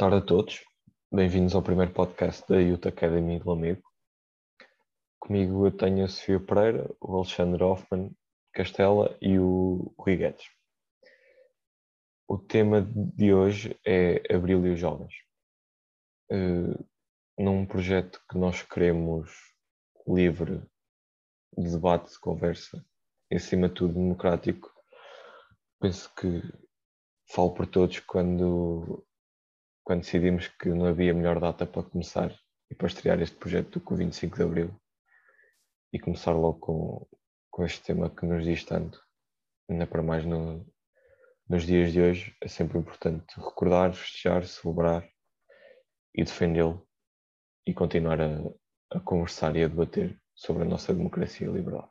Tarde a todos, bem-vindos ao primeiro podcast da Youth Academy do Amigo. Comigo eu tenho a Sofia Pereira, o Alexandre Hoffman Castela e o Rui Guedes. O tema de hoje é Abril e os Jovens. Uh, num projeto que nós queremos livre de debate, de conversa, e acima de tudo democrático, penso que falo por todos quando, quando decidimos que não havia melhor data para começar e para estrear este projeto do que o 25 de Abril e começar logo com, com este tema que nos diz tanto, ainda para mais no, nos dias de hoje, é sempre importante recordar, festejar, celebrar e defendê-lo e continuar a, a conversar e a debater sobre a nossa democracia liberdade.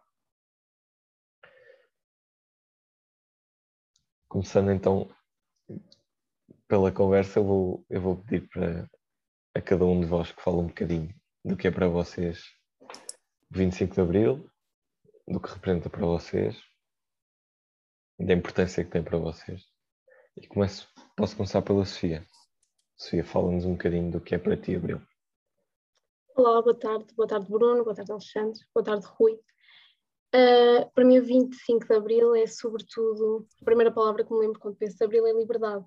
Começando então pela conversa, eu vou, eu vou pedir para a cada um de vós que fale um bocadinho do que é para vocês 25 de Abril, do que representa para vocês, da importância que tem para vocês. E começo, posso começar pela Sofia. Sofia, fala-nos um bocadinho do que é para ti Abril. Olá, boa tarde. Boa tarde, Bruno. Boa tarde, Alexandre. Boa tarde, Rui. Uh, para mim, o 25 de Abril é, sobretudo, a primeira palavra que me lembro quando penso de Abril é liberdade,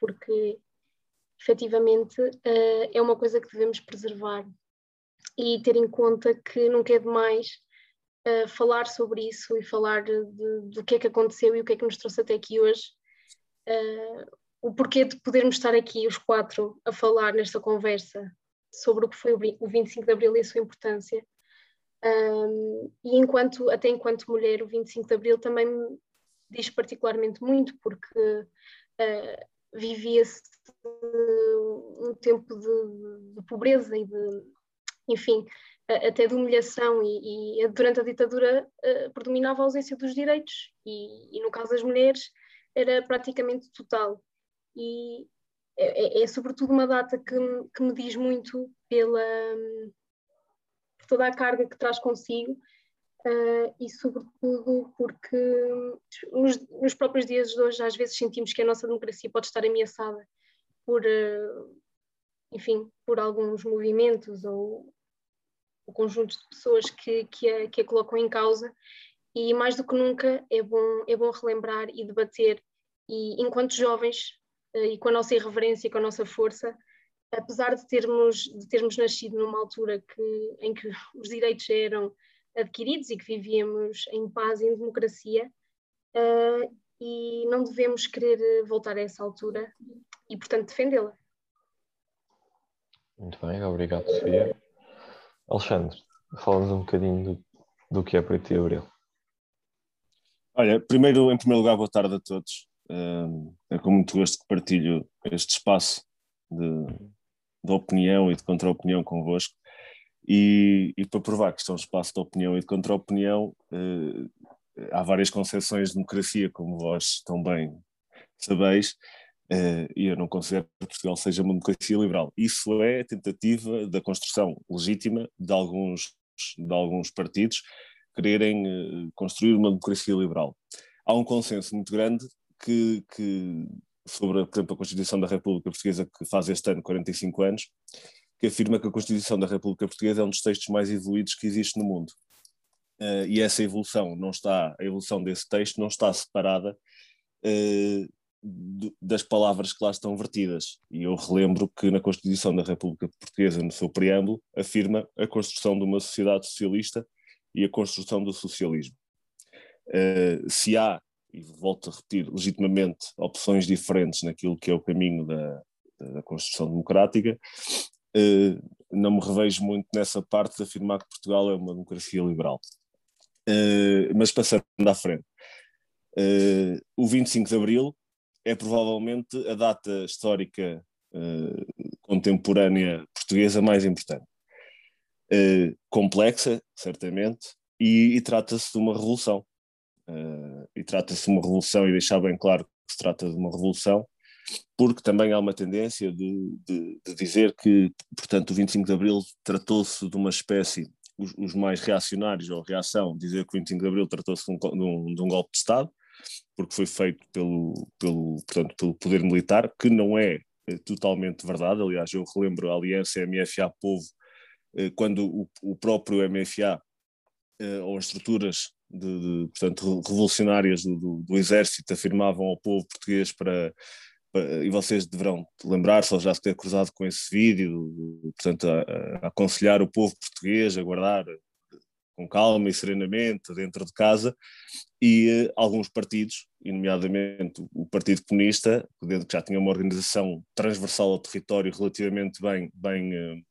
porque efetivamente uh, é uma coisa que devemos preservar e ter em conta que nunca é demais uh, falar sobre isso e falar de, do que é que aconteceu e o que é que nos trouxe até aqui hoje. o porquê de podermos estar aqui os quatro a falar nesta conversa sobre o que foi o 25 de Abril e a sua importância. Um, e enquanto, até enquanto mulher, o 25 de Abril também me diz particularmente muito, porque uh, vivia-se um tempo de, de, pobreza e de, enfim, até de humilhação, e, e durante a ditadura predominava a ausência dos direitos, e, e, no caso das mulheres era praticamente total. E é, é, é, sobretudo uma data que, que me diz muito pela por toda a carga que traz consigo uh, e sobretudo porque nos, nos, próprios dias de hoje às vezes sentimos que a nossa democracia pode estar ameaçada por uh, enfim por alguns movimentos ou o conjunto de pessoas que, que, a, que a colocam em causa. E mais do que nunca é bom é bom relembrar e debater. E enquanto jovens eh, e com a nossa irreverência e com a nossa força, apesar de termos, de termos nascido numa altura que, em que os direitos eram adquiridos e que vivíamos em paz e em democracia, uh, e não devemos querer voltar a essa altura e, portanto, defendê-la. Muito bem, obrigado, Sofia. Alexandre, fala-nos um bocadinho do, do que é para ti, Aurel. Olha, primeiro, em primeiro lugar, boa tarde a todos é com muito gosto que partilho este espaço de, de opinião e de contra-opinião convosco. E, e, para provar que isto é um espaço de opinião e de contra-opinião, uh, há várias concepções de democracia, como vós também sabeis, uh, e eu não considero que Portugal seja uma democracia liberal. Isso é tentativa da construção legítima de alguns, de alguns partidos quererem uh, construir uma democracia liberal. Há um consenso muito grande que, que sobre, por exemplo, a Constituição da República Portuguesa, que faz este ano 45 anos, que afirma que a Constituição da República Portuguesa é um dos textos mais evoluídos que existe no mundo. Uh, e essa evolução não está, a evolução desse texto não está separada uh, das palavras que lá estão vertidas. E eu relembro que na Constituição da República Portuguesa, no seu preâmbulo, afirma a construção de uma sociedade socialista e a construção do socialismo. Uh, se há e volto a repetir, legitimamente opções diferentes naquilo que é o caminho da, da construção democrática, não me revejo muito nessa parte de afirmar que Portugal é uma democracia liberal. Eh, mas passando à frente, eh, o 25 de Abril é provavelmente a data histórica contemporânea portuguesa mais importante. complexa, certamente, e, trata-se de uma revolução e trata-se de uma revolução, e deixar bem claro que se trata de uma revolução, porque também há uma tendência de, de, de dizer que, portanto, o 25 de Abril tratou-se de uma espécie, os, os, mais reacionários ou reação, dizer que o 25 de Abril tratou-se de, um, um, de um, golpe de Estado, porque foi feito pelo, pelo, portanto, pelo poder militar, que não é totalmente verdade. Aliás, eu relembro a aliança MFA-Povo, quando o, o próprio MFA ou as estruturas de, de, portanto, revolucionárias do, do, do, exército afirmavam ao povo português para e vocês deverão lembrar-se, ou já se ter cruzado com esse vídeo, portanto, a, a aconselhar o povo português a guardar com calma e serenamente dentro de casa, e uh, alguns partidos, nomeadamente o Partido Comunista, que já tinha uma organização transversal ao território relativamente bem, bem, uh,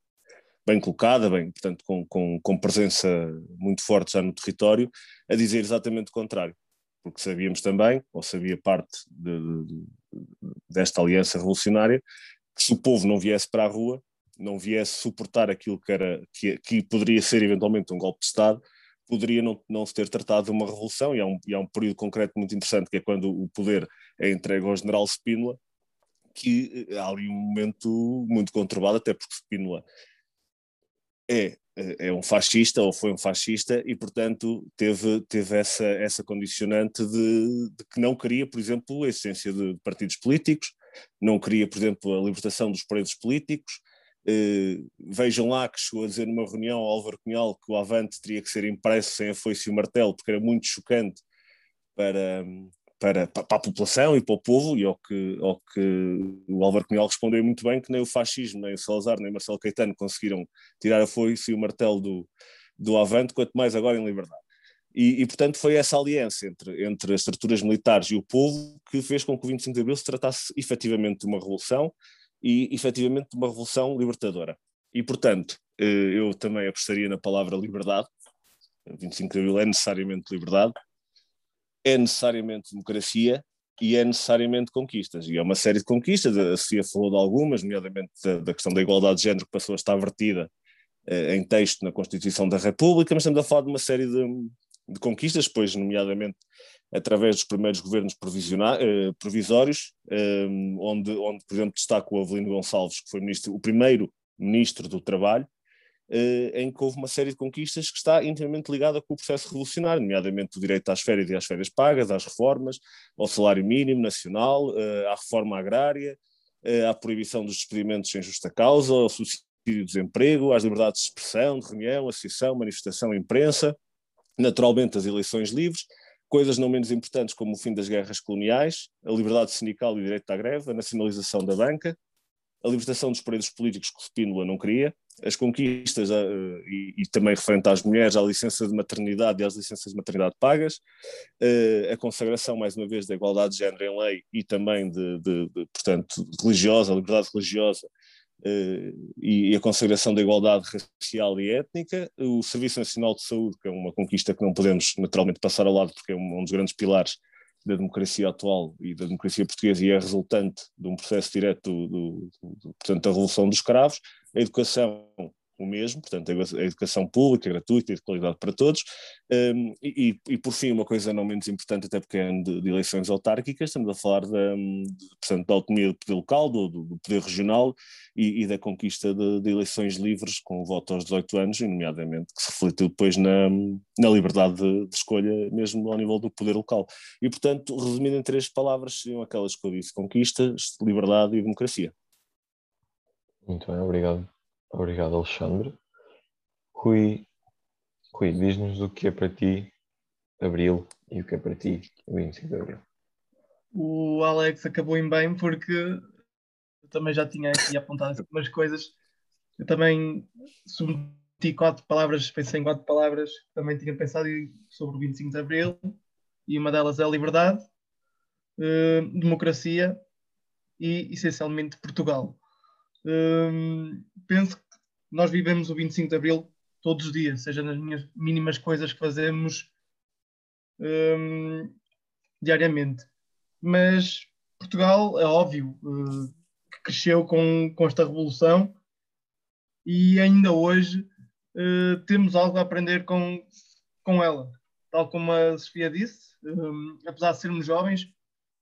bem colocada, bem, portanto, com, com, com presença muito forte já no território, a dizer exatamente o contrário. Porque sabíamos também, ou sabia parte de, de, desta aliança revolucionária, que se o povo não viesse para a rua, não viesse suportar aquilo que, era, que, que poderia ser eventualmente um golpe de Estado, poderia não, não se ter tratado de uma revolução, e há, um, e há um período concreto muito interessante, que é quando o poder é entregue ao general Spínola, que eh, há ali um momento muito conturbado, até porque Spínola é, é, é um fascista, ou foi um fascista, e portanto teve, teve essa, essa condicionante de, de que não queria, por exemplo, a essência de partidos políticos, não queria, por exemplo, a libertação dos presos políticos, Uh, vejam lá que chegou a dizer numa reunião ao Álvaro Cunhal que o Avante teria que ser impresso sem a foice e o martelo, porque era muito chocante para, para, para, a população e para o povo, e ao que, ao que o Álvaro Cunhal respondeu muito bem que nem o fascismo, nem o Salazar, nem o Marcelo Caetano conseguiram tirar a foice e o martelo do, do Avante, quanto mais agora em liberdade. E, e, portanto, foi essa aliança entre, entre as estruturas militares e o povo que fez com que o 25 de Abril se tratasse efetivamente de uma revolução e efetivamente de uma revolução libertadora. E, portanto, eh, eu também apostaria na palavra liberdade. 25 de Abril é necessariamente liberdade, é necessariamente democracia e é necessariamente conquistas. E é uma série de conquistas, a Sofia falou de algumas, nomeadamente da, da questão da igualdade de género que passou a estar vertida eh, em texto na Constituição da República, mas estamos a falar de uma série de, de conquistas, pois, nomeadamente, através dos primeiros governos eh, provisórios, eh, onde, onde, por exemplo, destaco o Avelino Gonçalves, que foi ministro, o primeiro ministro do Trabalho, em que houve uma série de conquistas que está intimamente ligada com o processo revolucionário, nomeadamente o direito às férias e às férias pagas, às reformas, ao salário mínimo nacional, à reforma agrária, à proibição dos despedimentos sem justa causa, ao subsídio de desemprego, às liberdades de expressão, de reunião, associação, manifestação, imprensa, naturalmente as eleições livres, coisas não menos importantes como o fim das guerras coloniais, a liberdade sindical e o direito à greve, a nacionalização da banca, a libertação dos presos políticos que Spínola não queria, as conquistas uh, e, e, também referente às mulheres, à licença de maternidade e às licenças de maternidade pagas, uh, a consagração, mais uma vez, da igualdade de género em lei e também de, de, de portanto, religiosa, a liberdade religiosa Uh, e a consagração da igualdade racial e étnica, o Serviço Nacional de Saúde, que é uma conquista que não podemos naturalmente passar ao lado, porque é um, um dos grandes pilares da democracia atual e da democracia portuguesa e é resultante de um processo direto do, do, do, portanto, da Revolução dos Escravos, a educação o mesmo, portanto, a educação pública, gratuita e de qualidade para todos. Um, e, e, por fim, uma coisa não menos importante, até porque é de, de eleições autárquicas, estamos a falar da, de, portanto, da autonomia do poder local, do, do poder regional e, e da conquista de, de, eleições livres com o voto aos 18 anos, nomeadamente que se refletiu depois na, na liberdade de, de escolha, mesmo ao nível do poder local. E, portanto, resumindo em três palavras, seriam aquelas que eu disse: conquistas, liberdade e democracia. Muito bem, obrigado. Obrigado, Alexandre. Rui, Rui diz-nos o que é para ti Abril e o que é para ti o 25 de Abril. O Alex acabou em bem porque eu também já tinha aqui apontado algumas coisas. Eu também submeti quatro palavras, pensei em quatro palavras, também tinha pensado sobre o 25 de Abril e uma delas é liberdade, eh, democracia e essencialmente Portugal. Hum, penso que nós vivemos o 25 de Abril todos os dias, seja nas minhas mínimas coisas que fazemos hum, diariamente. Mas Portugal, é óbvio, uh, que cresceu com, com esta revolução e ainda hoje uh, temos algo a aprender com, com ela. Tal como a Sofia disse, um, apesar de sermos jovens,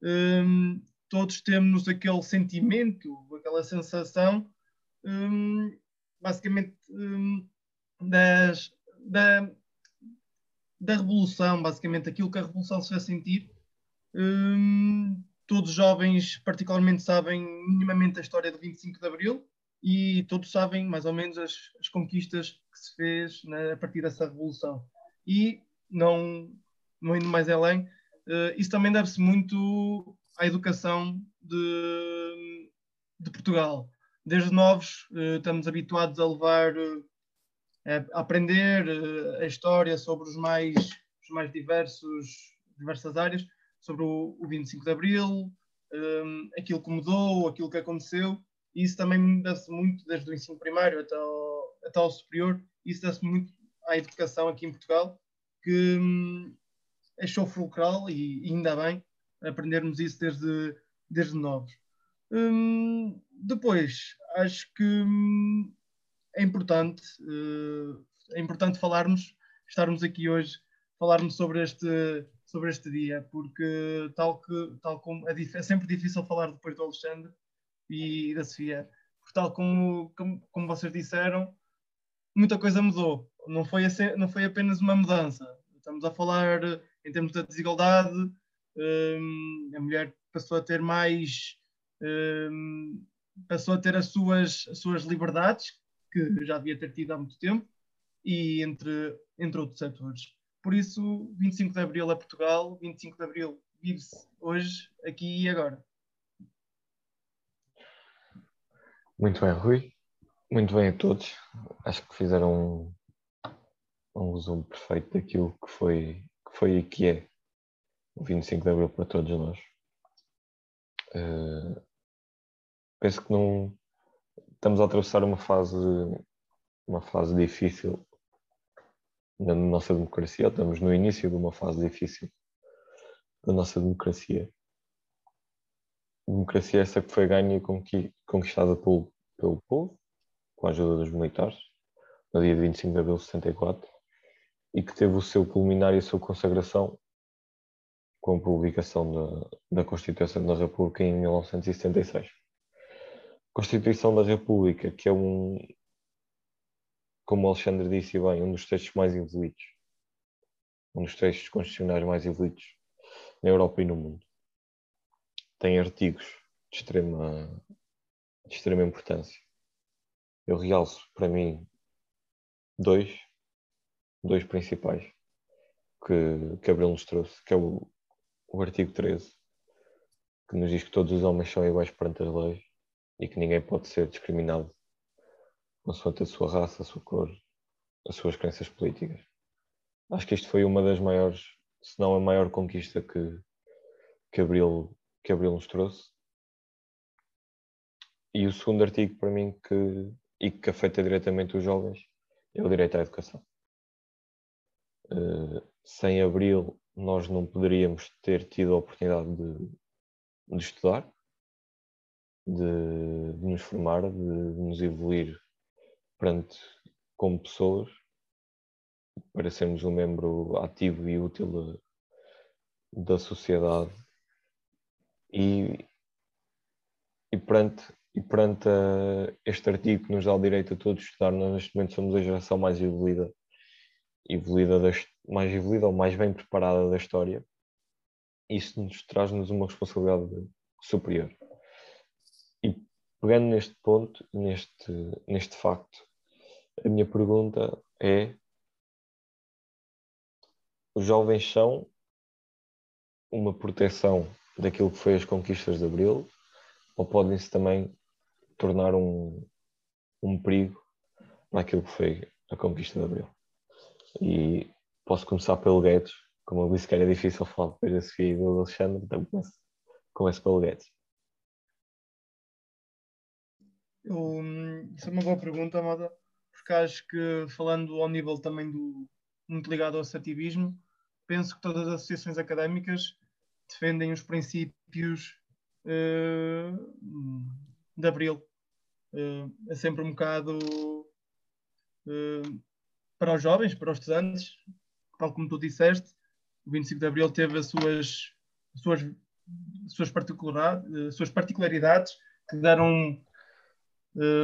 um, todos temos aquele sentimento, aquela sensação, hum, basicamente, hum, das, da, da revolução, basicamente aquilo que a revolução se faz sentir, hum, todos os jovens particularmente sabem minimamente a história do 25 de Abril e todos sabem mais ou menos as, as conquistas que se fez a partir dessa revolução. E não, não indo mais além, uh, isso também deve-se muito à educação de, de Portugal. Desde novos uh, estamos habituados a levar, uh, a aprender a história sobre os mais, os mais diversos, diversas áreas, sobre o, o 25 de Abril, um, aquilo que mudou, aquilo que aconteceu, e isso também deve-se muito, desde o ensino primário até ao, até ao superior, isso deve-se muito à educação aqui em Portugal, que hum, achou fulcral, e, e, ainda bem, aprendermos isso desde, desde novos. Hum, depois, acho que hum, é importante, uh, é importante falarmos, estarmos aqui hoje, falarmos sobre este, sobre este dia, porque tal, que, tal como é, é sempre difícil falar depois do Alexandre, e da Sofia. Porque tal como, como, como vocês disseram, muita coisa mudou. Não foi, não foi apenas uma mudança. Estamos a falar em termos da desigualdade, a mulher passou a ter mais, um, passou a ter as suas, as suas liberdades, que já devia ter tido há muito tempo, e entre, entre outros setores. Por isso, 25 de Abril é Portugal, 25 de Abril vive-se hoje, aqui e agora. Muito bem, Rui. Muito bem a todos. Acho que fizeram um, um resumo perfeito daquilo que foi, que foi e que é o 25 de Abril para todos nós. Uh, penso que não estamos a atravessar uma fase uma fase difícil na nossa democracia, estamos no início de uma fase difícil da nossa democracia democracia essa que foi ganha e conquistada pelo, pelo povo, com a ajuda dos militares, no dia 25 de abril de 64, e que teve o seu culminar e a sua consagração com a publicação da, da Constituição da República em 1976. Constituição da República, que é um, como o Alexandre disse bem, um dos textos mais evoluídos, um dos textos constitucionais mais evoluídos na Europa e no mundo tem artigos de extrema, de extrema importância. Eu realço para mim dois, dois principais que, Abril nos trouxe, que é o, o artigo 13, que nos diz que todos os homens são iguais perante as leis e que ninguém pode ser discriminado consoante a sua raça, a sua cor, as suas crenças políticas. Acho que isto foi uma das maiores, se não a maior conquista que, que Abril que Abril nos trouxe. E o segundo artigo para mim que, e que afeta diretamente os jovens é o direito à educação. Uh, sem Abril nós não poderíamos ter tido a oportunidade de, de estudar, de, de, nos formar, de, de nos evoluir perante como pessoas para sermos um membro ativo e útil da sociedade e, e perante, e perante uh, este artigo que nos dá o direito a todos estudar, nós neste momento somos a geração mais evoluída, evoluída das, mais evoluída ou mais bem preparada da história. Isso nos traz-nos uma responsabilidade superior. E pegando neste ponto, neste, neste facto, a minha pergunta é: os jovens são uma proteção daquilo que foi as conquistas de Abril, ou podem-se também tornar um, um perigo naquilo que foi a conquista de Abril. E posso começar pelo Guedes, como eu disse que era difícil falar depois da Sofia e do Alexandre, então começo, começo pelo Guedes. Eu, isso é uma boa pergunta, Amada, porque acho que falando ao nível também do muito ligado ao associativismo, penso que todas as associações académicas defendem os princípios uh, de Abril. Uh, é sempre um bocado uh, para os jovens, para os estudantes, tal como tu disseste, o 25 de Abril teve as suas, as suas, as suas, particularidades, as suas particularidades que deram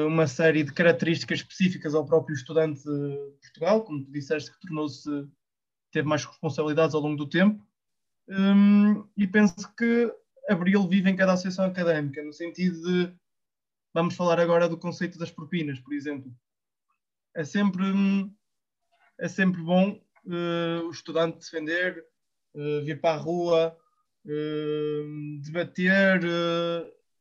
uma série de características específicas ao próprio estudante de Portugal, como tu disseste, que tornou-se, teve mais responsabilidades ao longo do tempo, um, e penso que Abril vive em cada associação académica, no sentido de vamos falar agora do conceito das propinas, por exemplo. É sempre, é sempre bom uh, o estudante defender, uh, vir para a rua, uh, debater,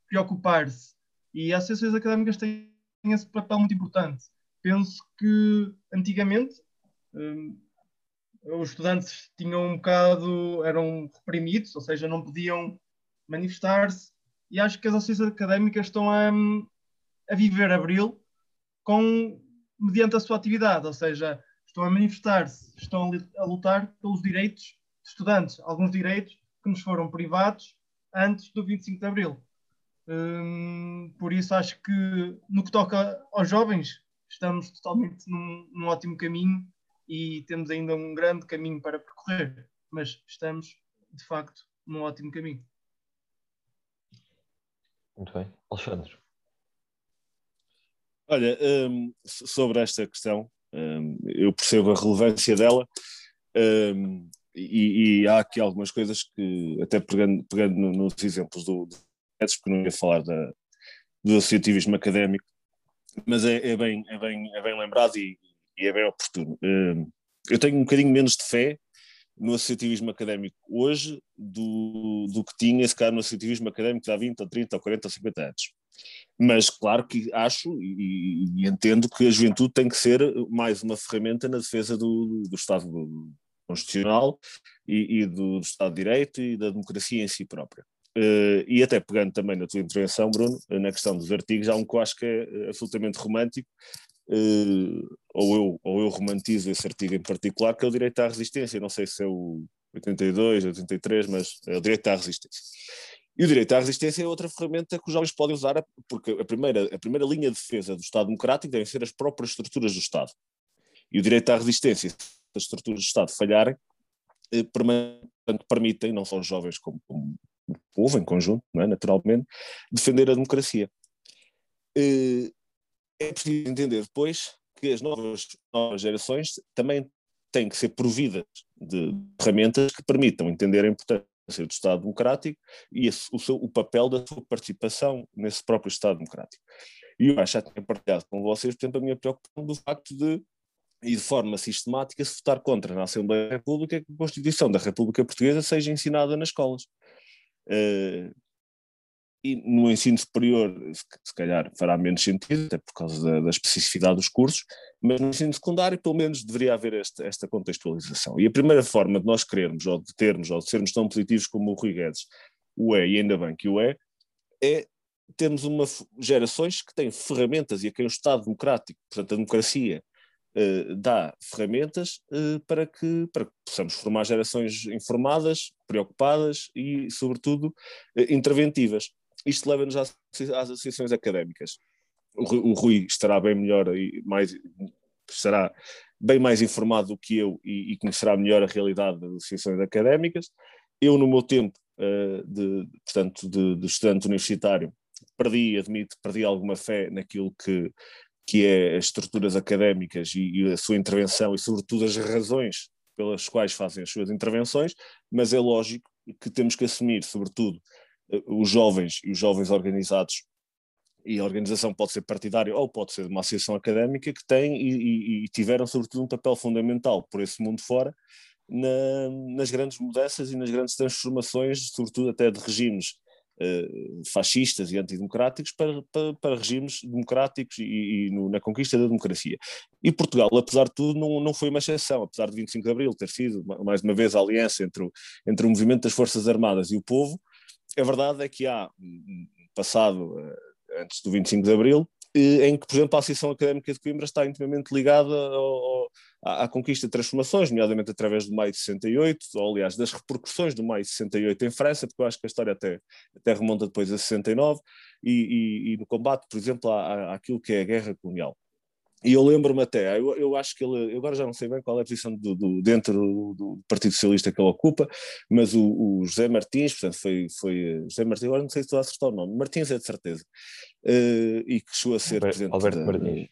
preocupar-se. E as associações académicas têm esse papel muito importante. Penso que antigamente os estudantes tinham um bocado, eram reprimidos, ou seja, não podiam manifestar-se, e acho que as associações académicas estão a, a viver Abril com, mediante a sua atividade, ou seja, estão a manifestar-se, estão a lutar pelos direitos de estudantes, alguns direitos que nos foram privados antes do 25 de Abril. Hum, por isso acho que no que toca aos jovens estamos totalmente num, num ótimo caminho e temos ainda um grande caminho para percorrer, mas estamos, de facto, num ótimo caminho. Muito bem. Alexandre. Olha, um, sobre esta questão, um, eu percebo a relevância dela um, e, e, há aqui algumas coisas que, até pegando, pegando nos exemplos do, do porque não ia falar da, do associativismo académico, mas é, é, bem, é, bem, é bem lembrado e, e é bem oportuno. Hum, eu tenho um bocadinho menos de fé no associativismo académico hoje do, do que tinha, se calhar, no associativismo académico de há 20 ou 30 ou 40 ou 50 anos. Mas claro que acho e, e, entendo que a juventude tem que ser mais uma ferramenta na defesa do, do Estado Constitucional e, e do, do, Estado de Direito e da democracia em si própria. Uh, e até pegando também na tua intervenção, Bruno, na questão dos artigos, há um que eu acho que é absolutamente romântico, uh, ou, eu, ou eu romantizo esse artigo em particular, que é o direito à resistência. Não sei se é o 82, 83, mas é o direito à resistência. E o direito à resistência é outra ferramenta que os jovens podem usar, porque a primeira, a primeira linha de defesa do Estado democrático devem ser as próprias estruturas do Estado. E o direito à resistência, se as estruturas do Estado falharem, eh, permitem, não só os jovens como, como o povo em conjunto, é? naturalmente, defender a democracia. Eh, é preciso entender depois que as novas, novas gerações também têm que ser providas de ferramentas que permitam entender a importância do Estado Democrático e esse, o, seu, o papel da sua participação nesse próprio Estado Democrático. E eu já tinha partilhado com vocês, portanto, a minha preocupação do facto de, e de forma sistemática, se votar contra na Assembleia da República que a Constituição da República Portuguesa seja ensinada nas escolas. Uh, e no ensino superior, se calhar fará menos sentido, até por causa da, da, especificidade dos cursos, mas no ensino secundário, pelo menos, deveria haver esta, contextualização. E a primeira forma de nós querermos, ou de termos, ou de sermos tão positivos como o Rui Guedes o é, e ainda bem que o é, é termos uma, gerações que têm ferramentas e a quem o Estado democrático, portanto a democracia, eh, dá ferramentas eh, para, que, para que possamos formar gerações informadas, preocupadas e, sobretudo, eh, interventivas isto leva-nos às, às, associações académicas. O, o, Rui estará bem melhor e mais estará bem mais informado do que eu e, e conhecerá melhor a realidade das associações académicas. Eu, no meu tempo uh, de, portanto, de, de, estudante universitário, perdi, admito, perdi alguma fé naquilo que, que é as estruturas académicas e, e a sua intervenção e, sobretudo, as razões pelas quais fazem as suas intervenções, mas é lógico que temos que assumir, sobretudo, os jovens e os jovens organizados, e a organização pode ser partidária ou pode ser de uma associação académica que tem e, e, e tiveram sobretudo um papel fundamental por esse mundo fora na, nas grandes mudanças e nas grandes transformações, sobretudo até de regimes uh, fascistas e antidemocráticos para, para, para regimes democráticos e, e no, na conquista da democracia. E Portugal, apesar de tudo, não, não foi uma exceção, apesar de 25 de Abril ter sido, mais uma vez, a aliança entre o, entre o movimento das Forças Armadas e o povo, a verdade é que há, passado eh, antes do 25 de Abril, eh, em que, por exemplo, a Associação Académica de Coimbra está intimamente ligada ao, à, à, conquista de transformações, nomeadamente através do Maio de 68, ou aliás, das repercussões do Maio de 68 em França, porque eu acho que a história até, até remonta depois a 69, e, e, e no combate, por exemplo, à, àquilo que é a guerra colonial. E eu lembro-me até, eu, eu acho que ele, eu agora já não sei bem qual é a posição do, do dentro do, do, Partido Socialista que ele ocupa, mas o, o, José Martins, portanto, foi, foi José Martins, agora não sei se estou a acertar o nome, Martins é de certeza, uh, e que chegou a ser Alberto, presidente. Alberto Martins.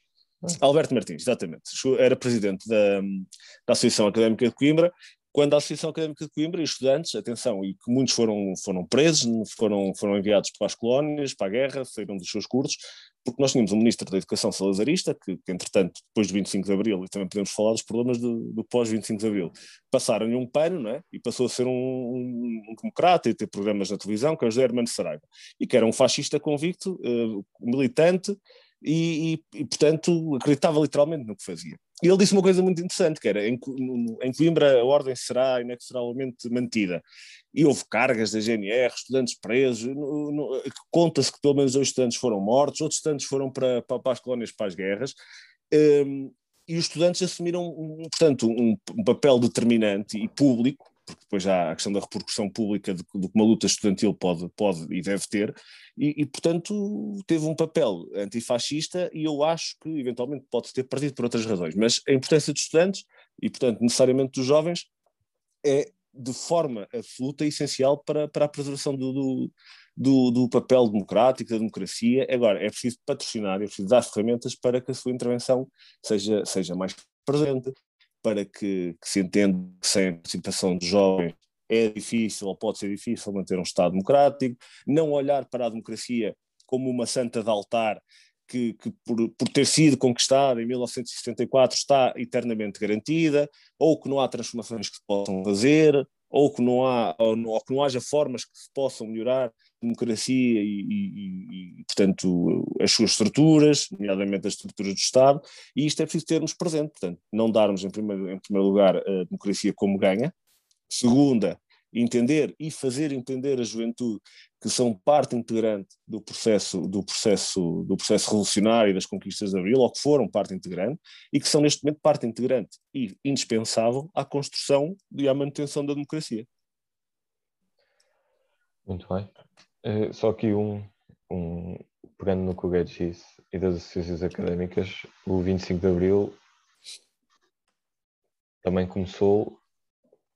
Alberto Martins, exatamente. Era presidente da, da Associação Académica de Coimbra quando a Associação Académica de Coimbra e estudantes, atenção, e que muitos foram, foram presos, foram, foram enviados para as colónias, para a guerra, saíram dos seus cursos, porque nós tínhamos um Ministro da Educação salazarista, que, que entretanto, depois do 25 de Abril, e também podemos falar dos problemas do, do pós-25 de Abril, passaram-lhe um pano, não é? E passou a ser um, um, um, democrata e ter programas na televisão, que é o José Hermano Saraiva, e que era um fascista convicto, uh, militante, e, e, e, portanto, acreditava literalmente no que fazia. E ele disse uma coisa muito interessante, que era, em, Coimbra a ordem será inexoravelmente mantida. E houve cargas da GNR, estudantes presos, conta-se que pelo menos dois estudantes foram mortos, outros estudantes foram para, para, para as colónias, para as guerras, um, e os estudantes assumiram, um, portanto, um, um papel determinante e público porque depois há a questão da repercussão pública do, que uma luta estudantil pode, pode e deve ter, e, e, portanto teve um papel antifascista e eu acho que eventualmente pode ter perdido por outras razões, mas a importância dos estudantes e portanto necessariamente dos jovens é de forma absoluta essencial para, para a preservação do, do, do, do, papel democrático, da democracia. Agora, é preciso patrocinar, é preciso dar ferramentas para que a sua intervenção seja, seja mais presente, para que, que se entenda que sem a participação dos jovens é difícil ou pode ser difícil manter um Estado democrático, não olhar para a democracia como uma santa de altar que, que por, por, ter sido conquistada em 1974 está eternamente garantida, ou que não há transformações que se possam fazer, ou que não, há, ou, não, ou que não haja formas que se possam melhorar democracia e, e, e, portanto, as suas estruturas, nomeadamente as estruturas do Estado, e isto é preciso termos presente, portanto, não darmos em primeiro, em primeiro lugar a democracia como ganha, segunda, entender e fazer entender a juventude que são parte integrante do processo do processo do processo revolucionário das conquistas de Abril, ou que foram parte integrante e que são neste momento parte integrante e indispensável à construção e à manutenção da democracia. Muito bem. Uh, só aqui um, um pegando no que o Guedes disse e das associações académicas, o 25 de Abril também começou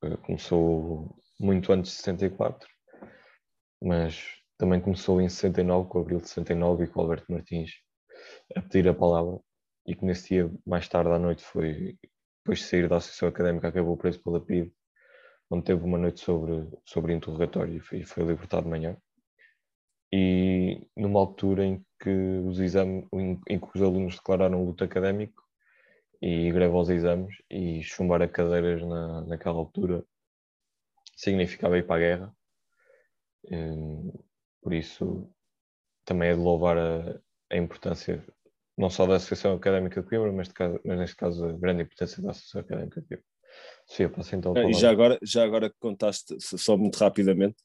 uh, começou muito antes de 64, mas também começou em 69, com o abril de 69 e com o Alberto Martins a pedir a palavra e que nesse dia, mais tarde à noite, foi depois de sair da Associação Académica, acabou preso pela PIB, onde teve uma noite sobre, sobre interrogatório e foi, foi libertado de manhã. E numa altura em que os exames, em que os alunos declararam luta académico e greve aos exames e chumbar a cadeiras na, naquela altura significava ir para a guerra. Hum, por isso, também é de louvar a, a importância não só da Associação Académica de Coimbra, mas, caso, mas, neste caso a grande importância da Associação Académica de Coimbra. Sofia, passa então E já agora, já agora que contaste, só muito rapidamente,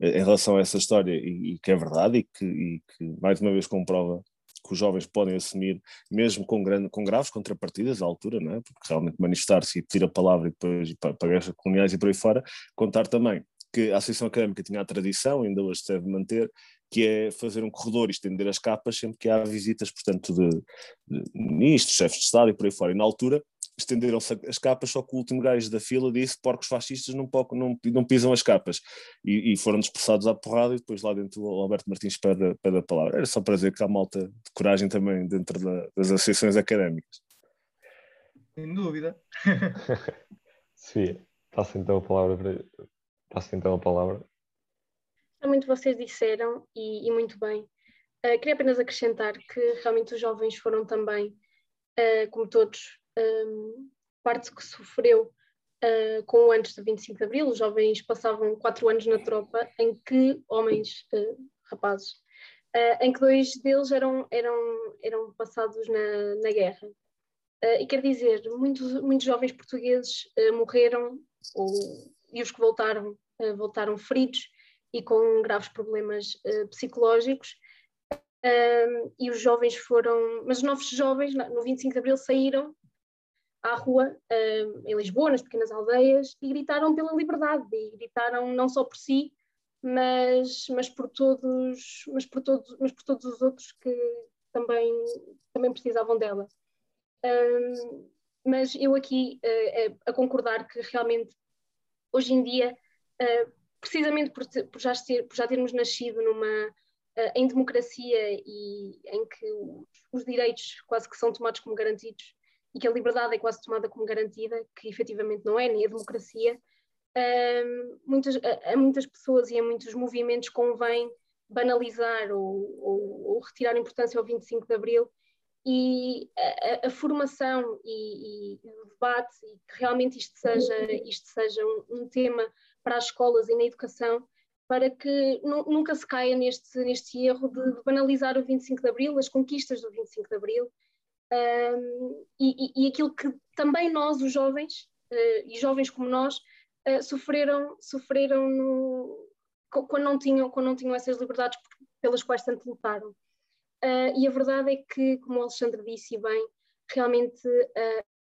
eh, em relação a essa história, e, e que é verdade, e que, e que, mais uma vez comprova que os jovens podem assumir, mesmo com, grande, com graves contrapartidas à altura, não é? porque realmente manifestar-se e pedir a palavra e depois para, para guerras coloniais e por aí fora, contar também que a Associação Académica tinha a tradição, ainda hoje se deve manter, que é fazer um corredor e estender as capas sempre que há visitas, portanto, de, de ministros, chefes de Estado e por aí fora. E na altura estenderam-se as capas, só que o último gajo da fila disse porcos fascistas não, não, não pisam as capas. E, e, foram dispersados à porrada e depois lá dentro o Alberto Martins pede, pede a palavra. Era só para dizer que há malta de coragem também dentro da, das associações académicas. Sem dúvida. Sim, passo então a palavra para... Passo então a palavra. Muito vocês disseram e, e muito bem. Uh, queria apenas acrescentar que realmente os jovens foram também, uh, como todos, um, parte que sofreu uh, com o antes de 25 de Abril. Os jovens passavam quatro anos na tropa, em que homens, uh, rapazes, uh, em que dois deles eram, eram, eram passados na, na guerra. e quer dizer, muitos, muitos jovens portugueses morreram, ou, e os que voltaram, voltaram feridos e com graves problemas psicológicos. e os jovens foram, mas os novos jovens no 25 de Abril saíram à rua uh, em Lisboa, nas pequenas aldeias, e gritaram pela liberdade, e gritaram não só por si, mas, mas, por, todos, mas, por, todos, mas por todos os outros que também, também precisavam dela. Uh, mas eu aqui uh, a concordar que realmente hoje em dia, precisamente por, por, já ter, por já termos nascido numa, em democracia e em que os direitos quase que são tomados como garantidos, e que a liberdade é quase tomada como garantida, que efetivamente não é, nem a democracia, muitas, a, a, muitas pessoas e a muitos movimentos convém banalizar ou, ou, ou retirar importância ao 25 de Abril e a, a formação e, e, o debate e que realmente isto seja, isto seja um, um tema para as escolas e na educação para que nunca se caia neste, neste erro de, de, banalizar o 25 de Abril, as conquistas do 25 de Abril um, e, e, aquilo que também nós, os jovens, uh, e jovens como nós, uh, sofreram, sofreram no, quando, não tinham, quando não tinham essas liberdades pelas quais tanto lutaram. Uh, e a verdade é que, como o Alexandre disse bem, realmente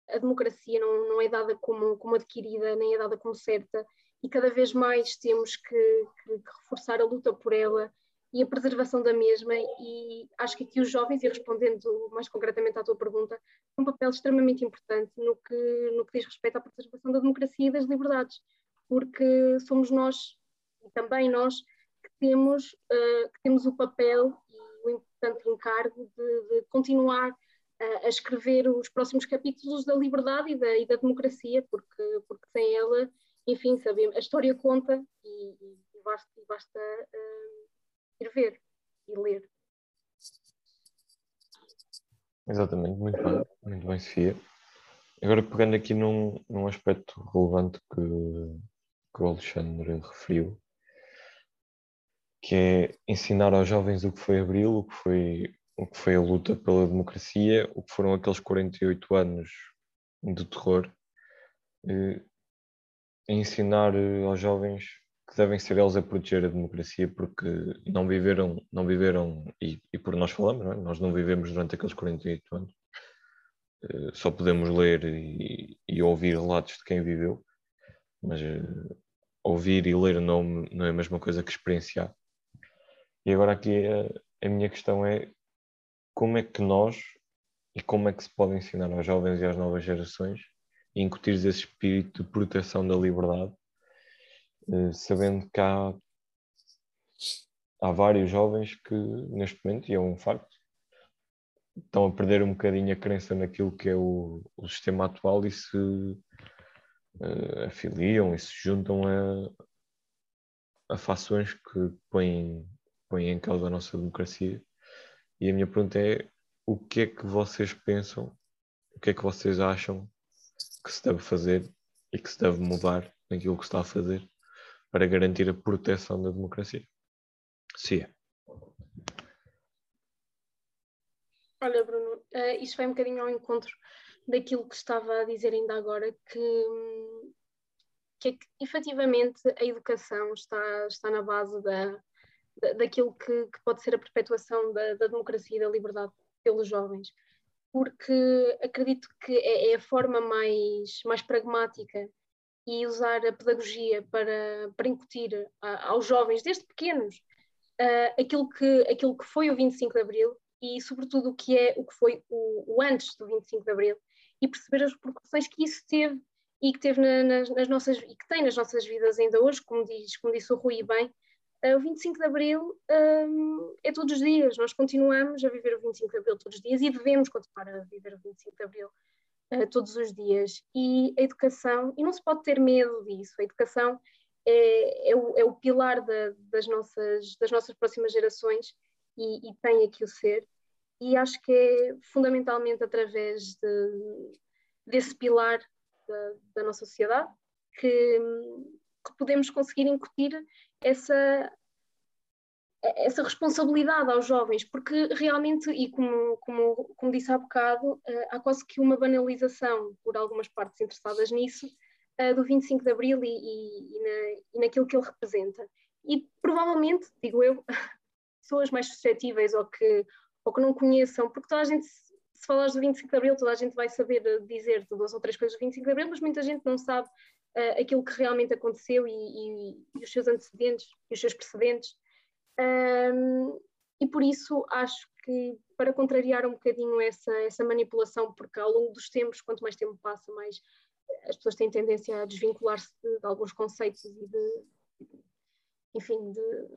a democracia não, não é dada como, como adquirida, nem é dada como certa, e cada vez mais temos que, que, que, reforçar a luta por ela e a preservação da mesma. E acho que aqui os jovens, e respondendo mais concretamente à tua pergunta, têm um papel extremamente importante no que, no que diz respeito à preservação da democracia e das liberdades, porque somos nós, e também nós, que temos, uh, que temos o papel e o importante encargo de, de continuar a escrever os próximos capítulos da liberdade e da, e da democracia, porque, porque sem ela enfim, sabemos, a história conta e, e basta, basta uh, ir ver e ler. Exatamente, muito bem, muito bem, Sofia. Agora pegando aqui num, num aspecto relevante que, que o Alexandre referiu, que é ensinar aos jovens o que foi Abril, o que foi, o que foi a luta pela democracia, o que foram aqueles 48 anos de terror, eh, ensinar eh, aos jovens que devem ser eles a proteger a democracia porque não viveram, não viveram e, e por nós falamos, não é? nós não vivemos durante aqueles 48 anos, uh, só podemos ler e, e, ouvir relatos de quem viveu, mas uh, ouvir e ler não, não é a mesma coisa que experienciar. E agora aqui a, a minha questão é como é que nós e como é que se pode ensinar aos jovens e às novas gerações incutir esse espírito de proteção da liberdade, eh, sabendo que há, há vários jovens que, neste momento, e é um facto, estão a perder um bocadinho a crença naquilo que é o, o sistema atual e se uh, afiliam e se juntam a, a fações que põem, põem em causa a nossa democracia. E a minha pergunta é: o que é que vocês pensam, o que é que vocês acham que se deve fazer e que se deve mudar naquilo que se está a fazer para garantir a proteção da democracia. Sim. Olha, Bruno, uh, isto vai um bocadinho ao encontro daquilo que estava a dizer ainda agora, que, que é que efetivamente a educação está, está na base da, da daquilo que, que, pode ser a perpetuação da, da democracia e da liberdade pelos jovens porque acredito que é, é, a forma mais, mais pragmática e usar a pedagogia para, para incutir a, aos jovens, desde pequenos, uh, aquilo, que, aquilo que foi o 25 de Abril e, sobretudo, o que é o que foi o, o antes do 25 de Abril e perceber as proporções que isso teve e que teve na, nas, nas, nossas e que tem nas nossas vidas ainda hoje, como, diz, como disse o Rui bem, Uh, o 25 de Abril um, é todos os dias, nós continuamos a viver o 25 de Abril todos os dias e devemos continuar a viver o 25 de Abril uh, todos os dias. E a educação, e não se pode ter medo disso, a educação é, é, o, é o, pilar da, das, nossas, das nossas próximas gerações e, e, tem aqui o ser. E acho que é fundamentalmente através de, desse pilar da, da nossa sociedade que, que podemos conseguir incutir essa, essa responsabilidade aos jovens, porque realmente, e como, como, como disse há bocado, eh, há quase que uma banalização por algumas partes interessadas nisso, eh, do 25 de Abril e, e, e, na, e naquilo que ele representa. E provavelmente, digo eu, pessoas mais suscetíveis ou que, ou que não conheçam, porque toda a gente, se falares do 25 de Abril, toda a gente vai saber dizer duas ou três coisas do 25 de Abril, mas muita gente não sabe uh, aquilo que realmente aconteceu e, e, e, os seus antecedentes e os seus precedentes. Um, e por isso acho que para contrariar um bocadinho essa, essa manipulação, porque ao longo dos tempos, quanto mais tempo passa, mais as pessoas têm tendência a desvincular-se de, de, alguns conceitos e de, enfim, de,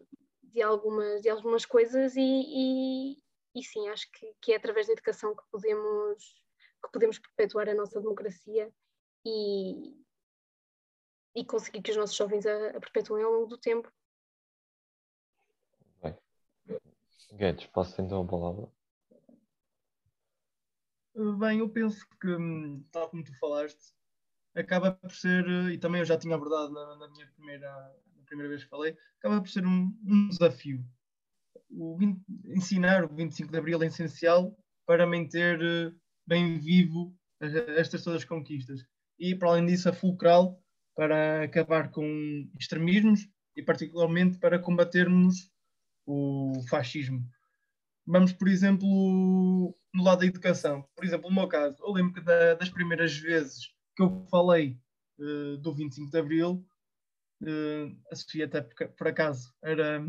de, algumas, de algumas coisas e, e, e sim, acho que, que, é através da educação que podemos, que podemos perpetuar a nossa democracia e, e conseguir que os nossos jovens a, a perpetuem ao longo do tempo. Bem, Guedes, passo então a palavra. Bem, eu penso que, hum, tal como tu falaste, acaba por ser, e também eu já tinha abordado na, na minha primeira, na primeira vez que falei, acaba por ser um, um desafio. O, ensinar o 25 de Abril é essencial para manter eh, bem vivo estas todas as conquistas. E, para além disso, a fulcral para acabar com extremismos e, particularmente, para combatermos o fascismo. Vamos, por exemplo, no lado da educação. Por exemplo, no meu caso, eu lembro que da, das primeiras vezes que eu falei uh, do 25 de Abril, uh, a Sofia até por, por, acaso era,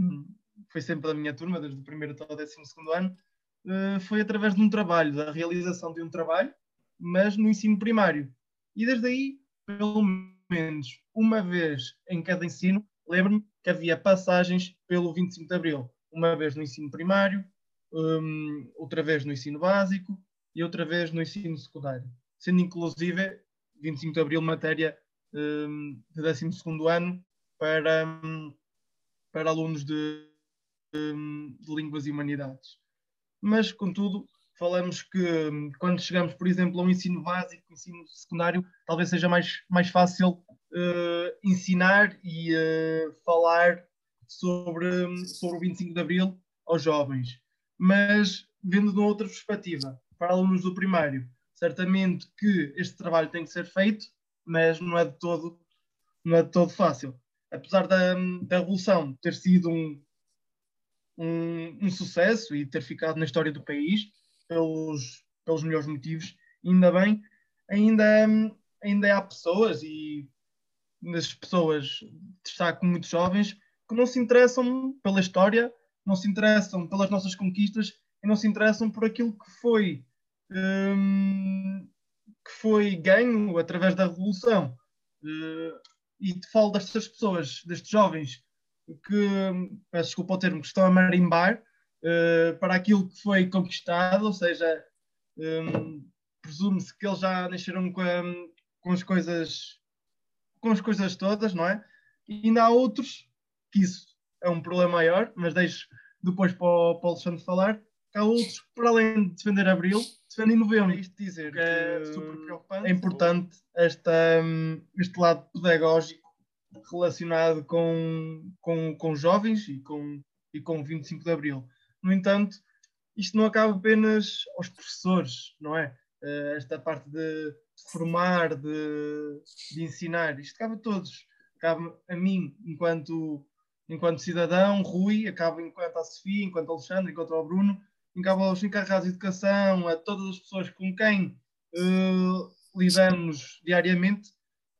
foi sempre da minha turma, desde o primeiro até o décimo segundo ano, uh, foi através de um trabalho, da realização de um trabalho, mas no ensino primário. E desde aí, pelo menos uma vez em cada ensino, lembro-me que havia passagens pelo 25 de Abril. Uma vez no ensino primário, um, outra vez no ensino básico e outra vez no ensino secundário. Sendo inclusive 25 de Abril matéria um, de 12 ano para, um, para alunos de, hum, de línguas e humanidades. Mas, contudo, falamos que hum, quando chegamos, por exemplo, ao ensino básico, ensino secundário, talvez seja mais, mais fácil uh, ensinar e uh, falar sobre, hum, sobre o 25 de Abril aos jovens. Mas, vendo de uma outra perspectiva, para alunos do primário, certamente que este trabalho tem que ser feito, mas não é de todo, não é de todo fácil. Apesar da, da Revolução ter sido um, um, um sucesso e ter ficado na história do país, pelos, pelos melhores motivos, ainda bem, ainda, ainda há pessoas, e nas pessoas destaco muitos jovens, que não se interessam pela história, não se interessam pelas nossas conquistas e não se interessam por aquilo que foi, hum, que foi ganho através da Revolução. Uh, e te falo destas pessoas, destes jovens, que, peço desculpa ao termo, que estão a marimbar, uh, para aquilo que foi conquistado, ou seja, um, presume-se que eles já nasceram com, a, com, as coisas com as coisas todas, não é? E ainda há outros que isso é um problema maior, mas deixo depois para o, para o Alexandre falar. Há outros que, para além de defender Abril, defendem novembro. Isto dizer que é super preocupante. É importante esta, hum, este lado pedagógico relacionado com, com, com jovens e com, e com 25 de Abril. No entanto, isto não acaba apenas aos professores, não é? Eh, esta parte de formar, de, de ensinar, isto cabe a todos. Cabe a mim, enquanto, enquanto cidadão, Rui, acaba enquanto a Sofia, enquanto Alexandre, enquanto ao Bruno, cabe aos encarregados de educação, a todas as pessoas com quem uh, lidamos diariamente,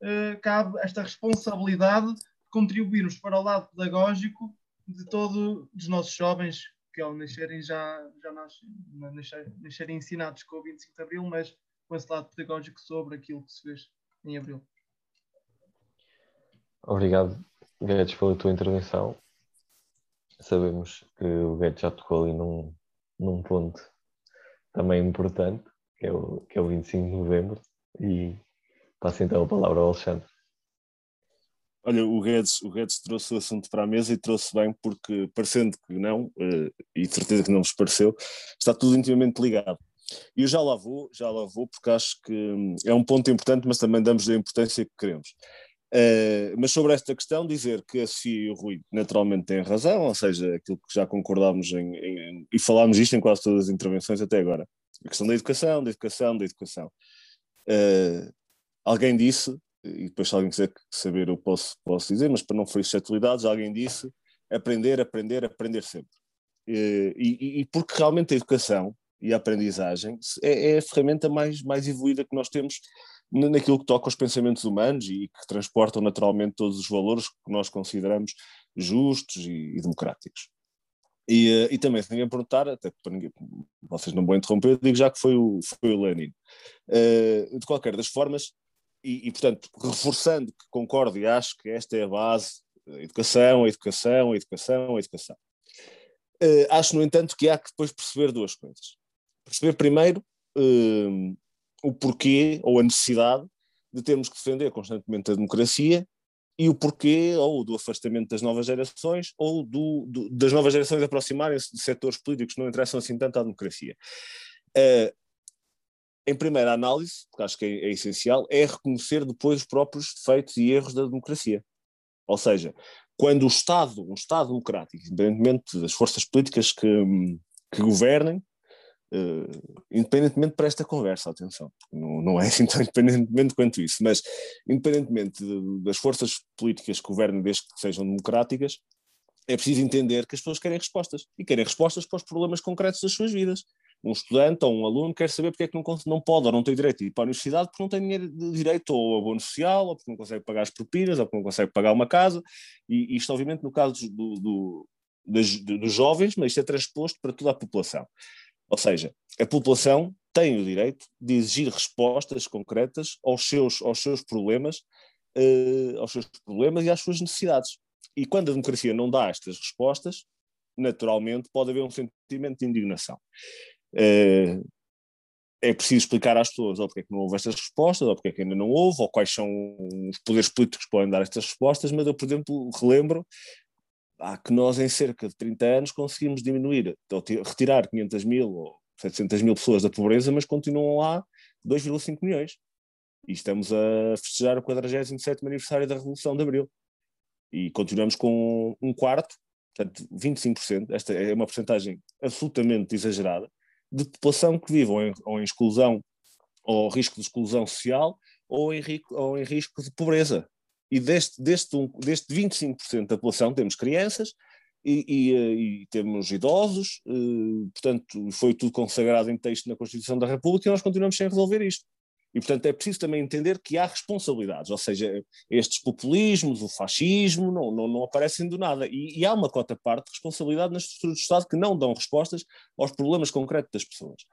uh, cabe esta responsabilidade de contribuirmos para o lado pedagógico de todos os nossos jovens que ao nascerem já, já nascem, nascerem, nascerem ensinados com o 25 de Abril, mas com esse lado pedagógico sobre aquilo que se fez em Abril. Obrigado, Guedes, pela tua intervenção. Sabemos que o Guedes já tocou ali num, num ponto também importante, que é, o, que é o 25 de novembro, e passo então a palavra ao Alexandre. Olha, o Guedes, o Guedes trouxe o assunto para a mesa e trouxe bem porque, parecendo que não, eh, e certeza que não vos pareceu, está tudo intimamente ligado. E eu já lá vou, já lá vou, porque acho que hum, é um ponto importante, mas também damos a importância que queremos. Uh, mas sobre esta questão, dizer que a Sofia e o Rui naturalmente têm razão, ou seja, aquilo que já concordámos em, em, e falámos isto em quase todas as intervenções até agora. A questão da educação, da educação, da educação. Uh, alguém disse, e depois se alguém quiser saber eu posso, posso dizer, mas para não ferir suscetibilidades, alguém disse aprender, aprender, aprender sempre. E, e, e, porque realmente a educação e a aprendizagem é, é, a ferramenta mais, mais evoluída que nós temos naquilo que toca aos pensamentos humanos e que transportam naturalmente todos os valores que nós consideramos justos e, e democráticos. E, eh, e, também, se ninguém perguntar, até para ninguém, vocês não vão interromper, eu digo já que foi o, foi o Lenin. Uh, de qualquer das formas, e, e, portanto, reforçando que concordo e acho que esta é a base, a educação, a educação, a educação, a educação. Uh, acho, no entanto, que há que depois perceber duas coisas. Perceber primeiro uh, o porquê ou a necessidade de termos que defender constantemente a democracia e o porquê ou do afastamento das novas gerações ou do, do, das novas gerações aproximarem-se de setores políticos que não interessam assim tanto à democracia. Uh, em primeira análise, que acho que é, é, essencial, é reconhecer depois os próprios defeitos e erros da democracia. Ou seja, quando o Estado, um Estado democrático, independentemente das forças políticas que, que governem, uh, independentemente para esta conversa, atenção, não, não é assim tão independentemente quanto isso, mas independentemente de, das forças políticas que governem, desde que sejam democráticas, é preciso entender que as pessoas querem respostas e querem respostas para os problemas concretos das suas vidas um estudante ou um aluno quer saber porque é que não, não pode ou não tem direito de ir para a universidade porque não tem dinheiro de direito ou abono social, ou porque não consegue pagar as propinas, ou porque não consegue pagar uma casa, e isto obviamente no caso do, do, dos, dos jovens, mas isto é transposto para toda a população. Ou seja, a população tem o direito de exigir respostas concretas aos seus, aos seus problemas, uh, aos seus problemas e às suas necessidades. E quando a democracia não dá estas respostas, naturalmente pode haver um sentimento de indignação. Eh, é preciso explicar às pessoas ou porque é que não houve estas respostas, ou porque é que ainda não houve, ou quais são os poderes políticos que podem dar estas respostas, mas eu, por exemplo, relembro ah, que nós em cerca de 30 anos conseguimos diminuir, retirar 500 mil ou 700 mil pessoas da pobreza, mas continuam lá 2,5 milhões. E estamos a festejar o 47º aniversário da Revolução de Abril. E continuamos com um quarto, portanto 25%, esta é uma porcentagem absolutamente exagerada, de população que vive ou em, ou em exclusão ou risco de exclusão social ou em, ou em risco de pobreza. E deste, deste, deste 25% da população temos crianças e, e, eh, e, temos idosos, eh, portanto, foi tudo consagrado em texto na Constituição da República e nós continuamos sem resolver isto. E, portanto, é preciso também entender que há responsabilidades, ou seja, estes populismos, o fascismo, não, não, não aparecem do nada. E, e há uma cota parte de responsabilidade nas estruturas do Estado que não dão respostas aos problemas concretos das pessoas.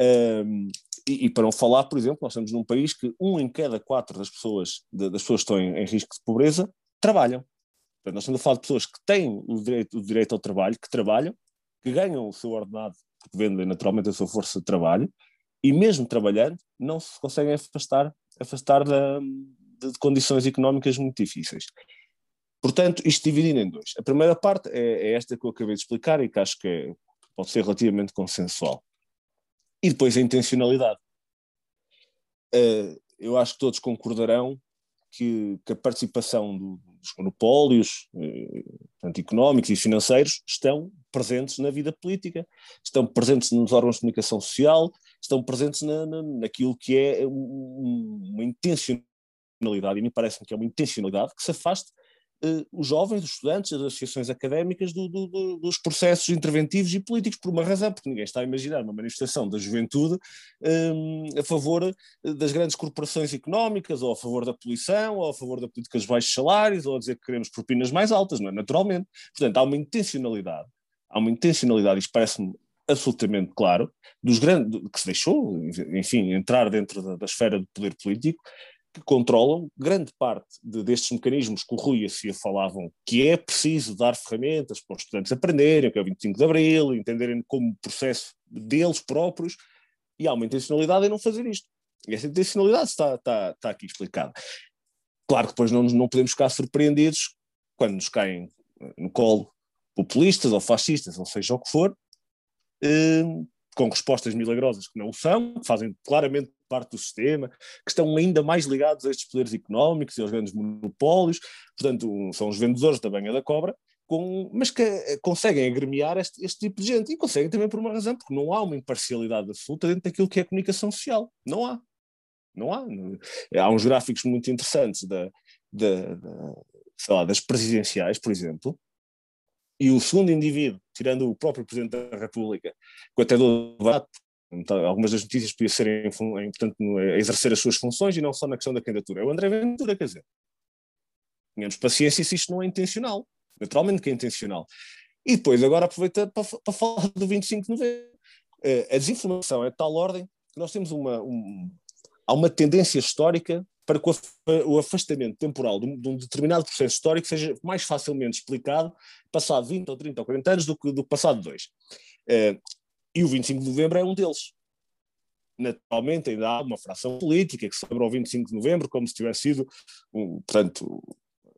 Um, e, e, para não falar, por exemplo, nós estamos num país que um em cada quatro das pessoas, de, das pessoas que estão em, em, risco de pobreza trabalham. Portanto, nós estamos a falar de pessoas que têm o direito, o direito ao trabalho, que trabalham, que ganham o seu ordenado, porque vendem naturalmente a sua força de trabalho, e mesmo trabalhando, não se conseguem afastar, afastar da, de, de condições económicas muito difíceis. Portanto, isto dividido em dois. A primeira parte é, é, esta que eu acabei de explicar e que acho que é, pode ser relativamente consensual. E depois a intencionalidade. Uh, eu acho que todos concordarão que, que a participação do, dos monopólios eh, portanto, económicos e financeiros estão presentes na vida política, estão presentes nos órgãos de comunicação social, estão presentes na, na, naquilo que é uma intencionalidade, e me parece que é uma intencionalidade que se afaste uh, os jovens, os estudantes, as associações académicas do, do, do, dos processos interventivos e políticos, por uma razão, porque ninguém está a imaginar uma manifestação da juventude um, a favor eh, das grandes corporações económicas, ou a favor da poluição, ou a favor da política dos baixos salários, ou a dizer que queremos propinas mais altas, não é? Naturalmente. Portanto, há uma intencionalidade há uma intencionalidade, isto parece-me absolutamente claro, dos grandes, que se deixou, enfim, entrar dentro da, da esfera do poder político, que controlam grande parte de, destes mecanismos que o Rui e a Cia falavam, que é preciso dar ferramentas para os estudantes aprenderem, que é o 25 de Abril, entenderem como processo deles próprios, e há uma intencionalidade em não fazer isto. E essa intencionalidade está, está, está aqui explicada. Claro que depois não, não podemos ficar surpreendidos quando nos caem no colo populistas ou fascistas, ou seja o que for, com respostas milagrosas que não são, que fazem claramente parte do sistema, que estão ainda mais ligados a estes poderes económicos e aos grandes monopólios, portanto, são os vendedores da banha da cobra, com, mas que eh, conseguem agremiar este, este, tipo de gente e conseguem também por uma razão, porque não há uma imparcialidade absoluta dentro daquilo que é a comunicação social. Não há. Não há. Há uns gráficos muito interessantes da, da, da, lá, das presidenciais, por exemplo, e o segundo indivíduo, tirando o próprio Presidente da República, que até do debate, então, algumas das notícias podiam ser em, em, portanto, a exercer as suas funções e não só na questão da candidatura. É o André Ventura, quer dizer. Tenhamos paciência se isto não é intencional. Naturalmente que é intencional. E depois, agora aproveita para, para falar do 25 de novembro. Eh, a desinformação é de tal ordem que nós temos uma, um, há uma tendência histórica para que o afastamento temporal de um, determinado processo histórico seja mais facilmente explicado passado 20 ou 30 ou 40 anos do que do passado dois. Uh, e o 25 de novembro é um deles. Naturalmente, ainda há uma fração política que celebra o 25 de novembro como se tivesse sido, portanto,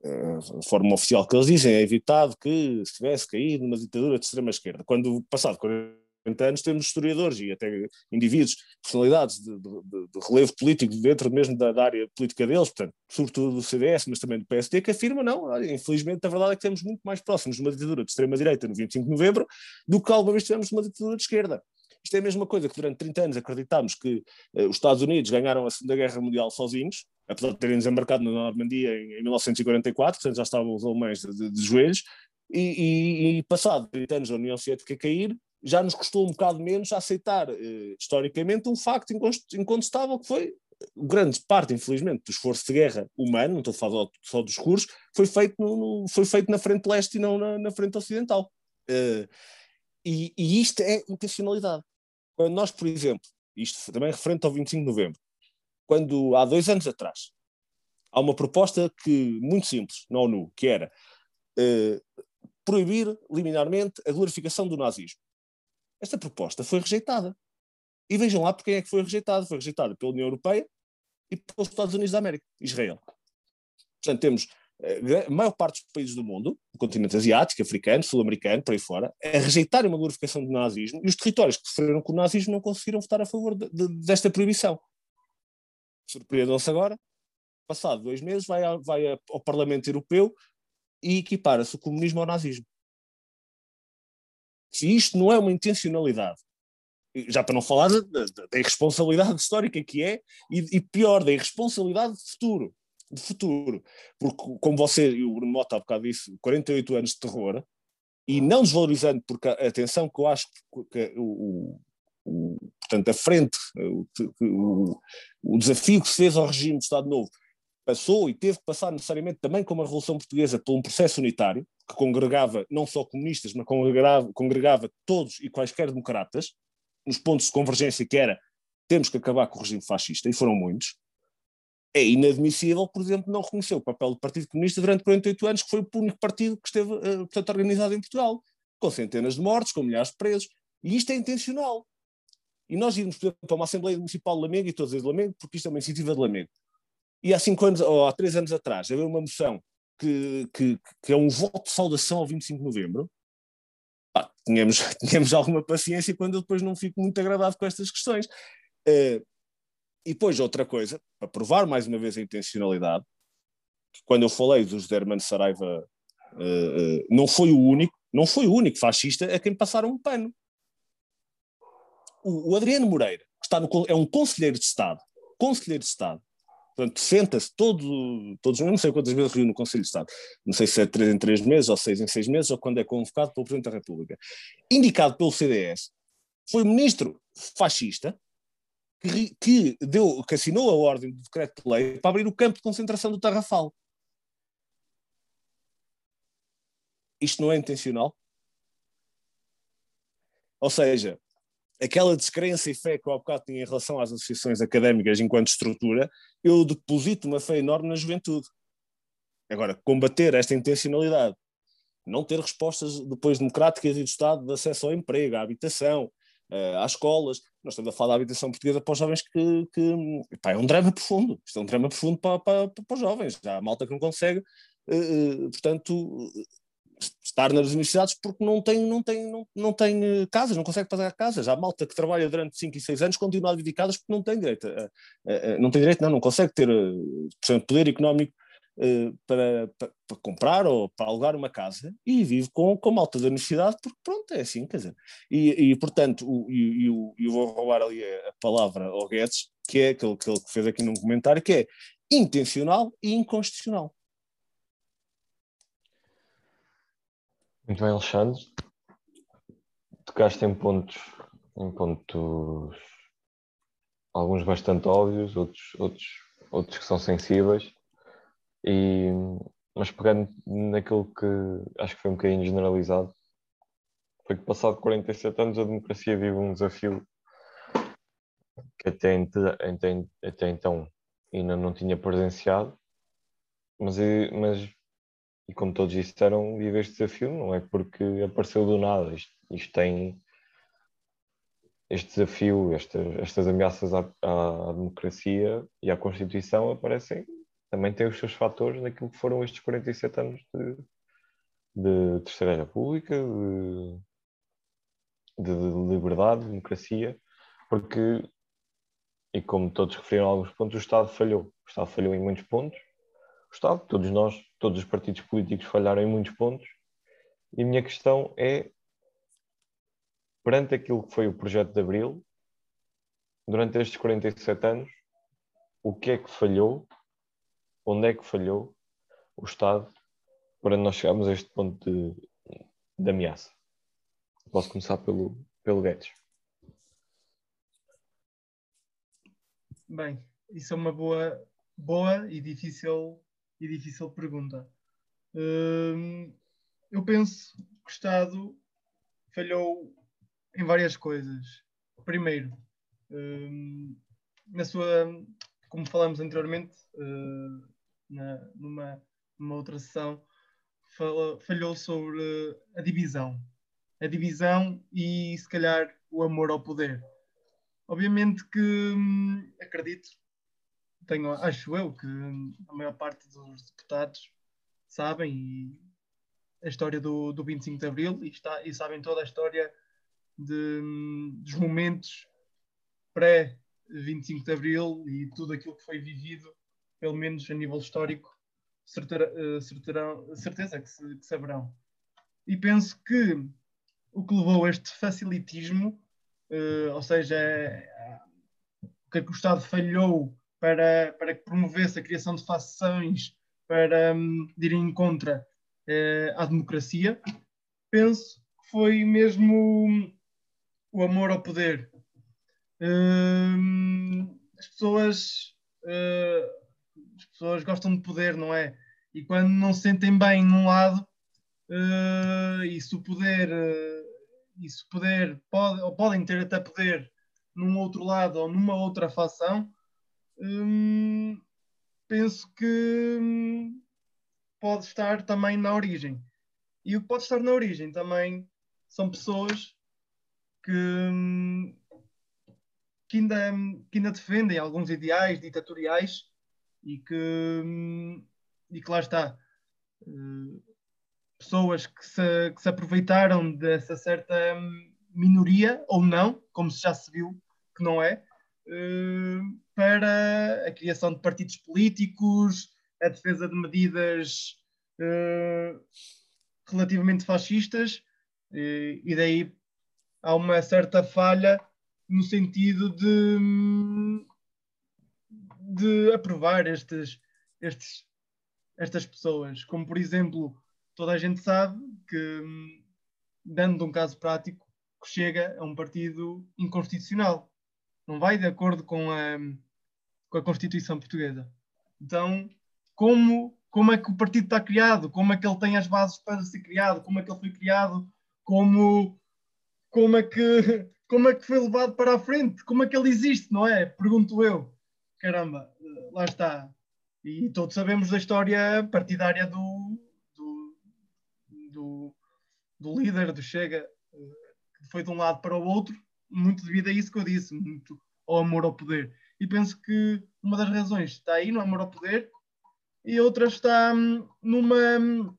a forma oficial que eles dizem é evitado que se tivesse caído numa ditadura de extrema-esquerda. Quando, passado 40 anos, temos historiadores e até indivíduos, personalidades de, de, de relevo político dentro mesmo da, da, área política deles, portanto, sobretudo do CDS, mas também do PSD, que afirmam, não, infelizmente a verdade é que estamos muito mais próximos de uma ditadura de extrema-direita no 25 de novembro do que alguma vez tivemos uma ditadura de esquerda. Isto é a mesma coisa que durante 30 anos acreditámos que eh, os Estados Unidos ganharam a Segunda Guerra Mundial sozinhos, apesar de terem desembarcado na Normandia em, em 1944, portanto já estavam os alemães de, de, joelhos, e, e, e, passado 30 anos da União Soviética cair, já nos custou um bocado menos aceitar eh, historicamente um facto incontestável que foi grande parte, infelizmente, do esforço de guerra humano, não estou a falar só dos cursos, foi feito, no, no, foi feito na frente leste e não na, na frente ocidental. Uh, e, e, isto é intencionalidade. Quando nós, por exemplo, isto também referente ao 25 de novembro, quando há dois anos atrás há uma proposta que muito simples na ONU, que era uh, proibir liminarmente a glorificação do nazismo. Esta proposta foi rejeitada. E vejam lá por quem é que foi rejeitada. Foi rejeitada pela União Europeia e pelos Estados Unidos da América, Israel. Portanto, temos a maior parte dos países do mundo, do continente asiático, africano, sul-americano, por aí fora, a rejeitarem uma glorificação do nazismo e os territórios que sofreram com o nazismo não conseguiram votar a favor de, de, desta proibição. Surpreendam-se agora, passado dois meses, vai, a, vai a, ao Parlamento Europeu e equipara-se o comunismo ao nazismo. Se isto não é uma intencionalidade, já para não falar da, da, da irresponsabilidade histórica que é, e, e pior, da irresponsabilidade de futuro, de futuro. Porque, como você e o Bruno Mota há bocado disse, 48 anos de terror, e não desvalorizando, porque atenção que eu acho que o, o, portanto, a frente, o, o, o, desafio que se fez ao regime do Estado Novo passou e teve que passar necessariamente também como a Revolução Portuguesa por um processo unitário, que congregava não só comunistas, mas congregava, congregava todos e quaisquer democratas, nos pontos de convergência que era temos que acabar com o regime fascista, e foram muitos, é inadmissível, por exemplo, não reconhecer o papel do Partido Comunista durante 48 anos, que foi o único partido que esteve, uh, portanto, organizado em Portugal, com centenas de mortes, com milhares de presos, e isto é intencional. E nós íamos, por exemplo, para uma Assembleia Municipal de Lamego, e todos de Lamego, porque isto é uma iniciativa de Lamego. E há cinco anos, ou há três anos atrás, havia uma moção que, que, que é um voto de saudação ao 25 de novembro, ah, tínhamos, tínhamos alguma paciência quando eu depois não fico muito agradado com estas questões. Uh, e depois outra coisa, para provar mais uma vez a intencionalidade, quando eu falei do José Hermano Saraiva, uh, uh, não foi o único, não foi o único fascista a quem passaram um pano. O, o Adriano Moreira, que está no, é um conselheiro de Estado, conselheiro de Estado, portanto, senta-se todo, todos, não sei quantas vezes reúne no Conselho de Estado, não sei se é três em três meses, ou seis em seis meses, ou quando é convocado pelo Presidente da República, indicado pelo CDS, foi ministro fascista, que, que, deu, que assinou a ordem do decreto de lei para abrir o campo de concentração do Tarrafal. Isto não é intencional? Ou seja, aquela descrença e fé que eu há bocado tinha em relação às associações académicas enquanto estrutura, eu deposito uma fé enorme na juventude. Agora, combater esta intencionalidade, não ter respostas depois democráticas e do Estado de acesso ao emprego, à habitação, uh, às escolas. Nós estamos a falar da habitação portuguesa para os jovens que, que pá, é um drama profundo. Isto é um drama profundo para, para, para os jovens. Há malta que não consegue, uh, portanto, estar nas universidades porque não tem, não tem, não, não tem casas, não consegue pagar casas. Há malta que trabalha durante 5 e 6 anos continua dedicadas porque não tem direito. A, a, a, não tem direito, não, não consegue ter, portanto, poder económico uh, para, para, para, comprar ou para alugar uma casa e vive com, com malta da universidade, porque pronto, é assim, quer dizer. E, e portanto, o, e, e eu vou roubar ali a, palavra ao Guedes, que é aquele que ele fez aqui num comentário, que é intencional e inconstitucional. Muito bem, Alexandre. Tocaste em pontos, em pontos alguns bastante óbvios, outros, outros, outros que são sensíveis. E, mas pegando naquilo que acho que foi um bocadinho generalizado, foi que passado 47 anos a democracia vive um desafio que até, até, até então ainda não tinha presenciado, mas, mas e como todos disseram, vive este desafio não é porque apareceu do nada, isto, isto tem este desafio, estas, estas ameaças à, à, democracia e à Constituição aparecem também tem os seus fatores naquilo que foram estes 47 anos de, de Terceira República, de, de liberdade, de democracia, porque, e como todos referiram a alguns pontos, o Estado falhou. O Estado falhou em muitos pontos. Estado, todos nós, todos os partidos políticos falharam em muitos pontos. E a minha questão é, perante aquilo que foi o projeto de Abril, durante estes 47 anos, o que é que falhou, onde é que falhou o Estado para nós chegarmos a este ponto de, de ameaça. Posso começar pelo, pelo Guedes. Bem, isso é uma boa, boa e difícil, e difícil pergunta. Hum, eu penso que o Estado falhou em várias coisas. Primeiro, hum, na sua, como falamos anteriormente, uh, na, numa, numa outra sessão, falhou sobre a divisão. A divisão e, se calhar, o amor ao poder. Obviamente que hum, acredito, tenho, acho eu, que a maior parte dos deputados sabem e a história do, do 25 de Abril e, está, e sabem toda a história de, dos momentos pré-25 de Abril e tudo aquilo que foi vivido, pelo menos a nível histórico, eh, certeza que, se, que saberão. E penso que o que levou a este facilitismo, uh, ou seja, é, o é que o Estado falhou para, para que promovesse a criação de facções para um, irem contra uh, a democracia, penso que foi mesmo o amor ao poder. Uh, as pessoas uh, as pessoas gostam de poder, não é? E quando não se sentem bem num lado, uh, e se o poder, e se poder pode, ou podem ter até poder num outro lado ou numa outra facção, um, penso que um, pode estar também na origem. E o que pode estar na origem também são pessoas que, hum, que, ainda, que ainda defendem alguns ideais ditatoriais e que, e que lá está. Uh, pessoas que se, que se aproveitaram dessa certa minoria, ou não, como já se viu que não é, uh, para a criação de partidos políticos, a defesa de medidas uh, relativamente fascistas, e daí há uma certa falha no sentido de de aprovar estes, estes, estas pessoas. Como, por exemplo, toda a gente sabe que, dando um caso prático, chega a um partido inconstitucional. Não vai de acordo com a, com a Constituição Portuguesa. Então, como, como é que o partido está criado? Como é que ele tem as bases para ser criado? Como é que ele foi criado? Como, como, é, que, como é que foi levado para a frente? Como é que ele existe, não é? Pergunto eu caramba, lá está. E todos sabemos da história partidária do, do, do, do líder do Chega, que foi de um lado para o outro, muito devido a isso que eu disse, muito ao amor ao poder. E penso que uma das razões está aí no amor ao poder e outra está hum, numa, hum,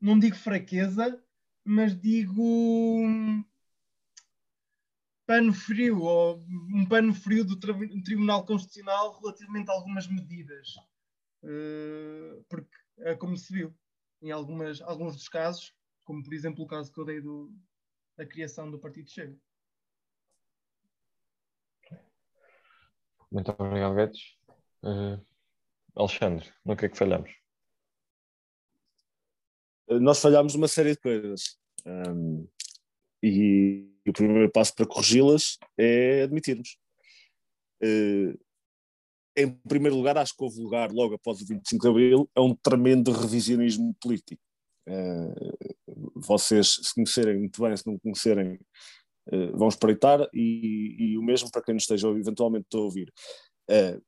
não digo fraqueza, mas digo hum, pano frio, ou um pano frio do Tribunal Constitucional relativamente a algumas medidas. Uh, porque é como se viu em algumas, alguns dos casos, como por exemplo o caso que eu dei do, da criação do Partido Chega. Muito obrigado, Guedes. Uh, Alexandre, no que é que falhamos? Nós falhámos uma série de coisas. Um, e o primeiro passo para corrigi-las é admitirmos. Uh, em primeiro lugar, acho que houve lugar, logo após o 25 de Abril, a um tremendo revisionismo político. Uh, vocês, se conhecerem muito bem, se não conhecerem, uh, vão espreitar, e, e, o mesmo para quem nos esteja eventualmente a ouvir. Uh,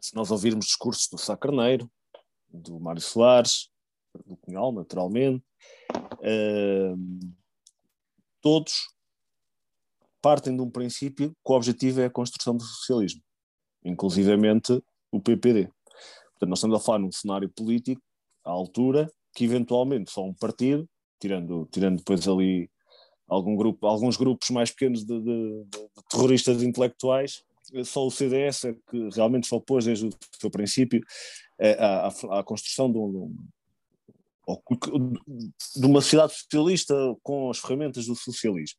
se nós ouvirmos discursos do Sá Carneiro, do Mário Soares, do Cunhal, naturalmente, todos partem de um princípio que o objetivo é a construção do socialismo, inclusivamente o PPD. Portanto, nós estamos a falar num cenário político, à altura, que eventualmente só um partido, tirando, tirando depois ali algum grupo, alguns grupos mais pequenos de, de, de terroristas intelectuais, só o CDS é que realmente se opôs desde o seu princípio à, à, à construção de, um, de uma sociedade socialista com as ferramentas do socialismo.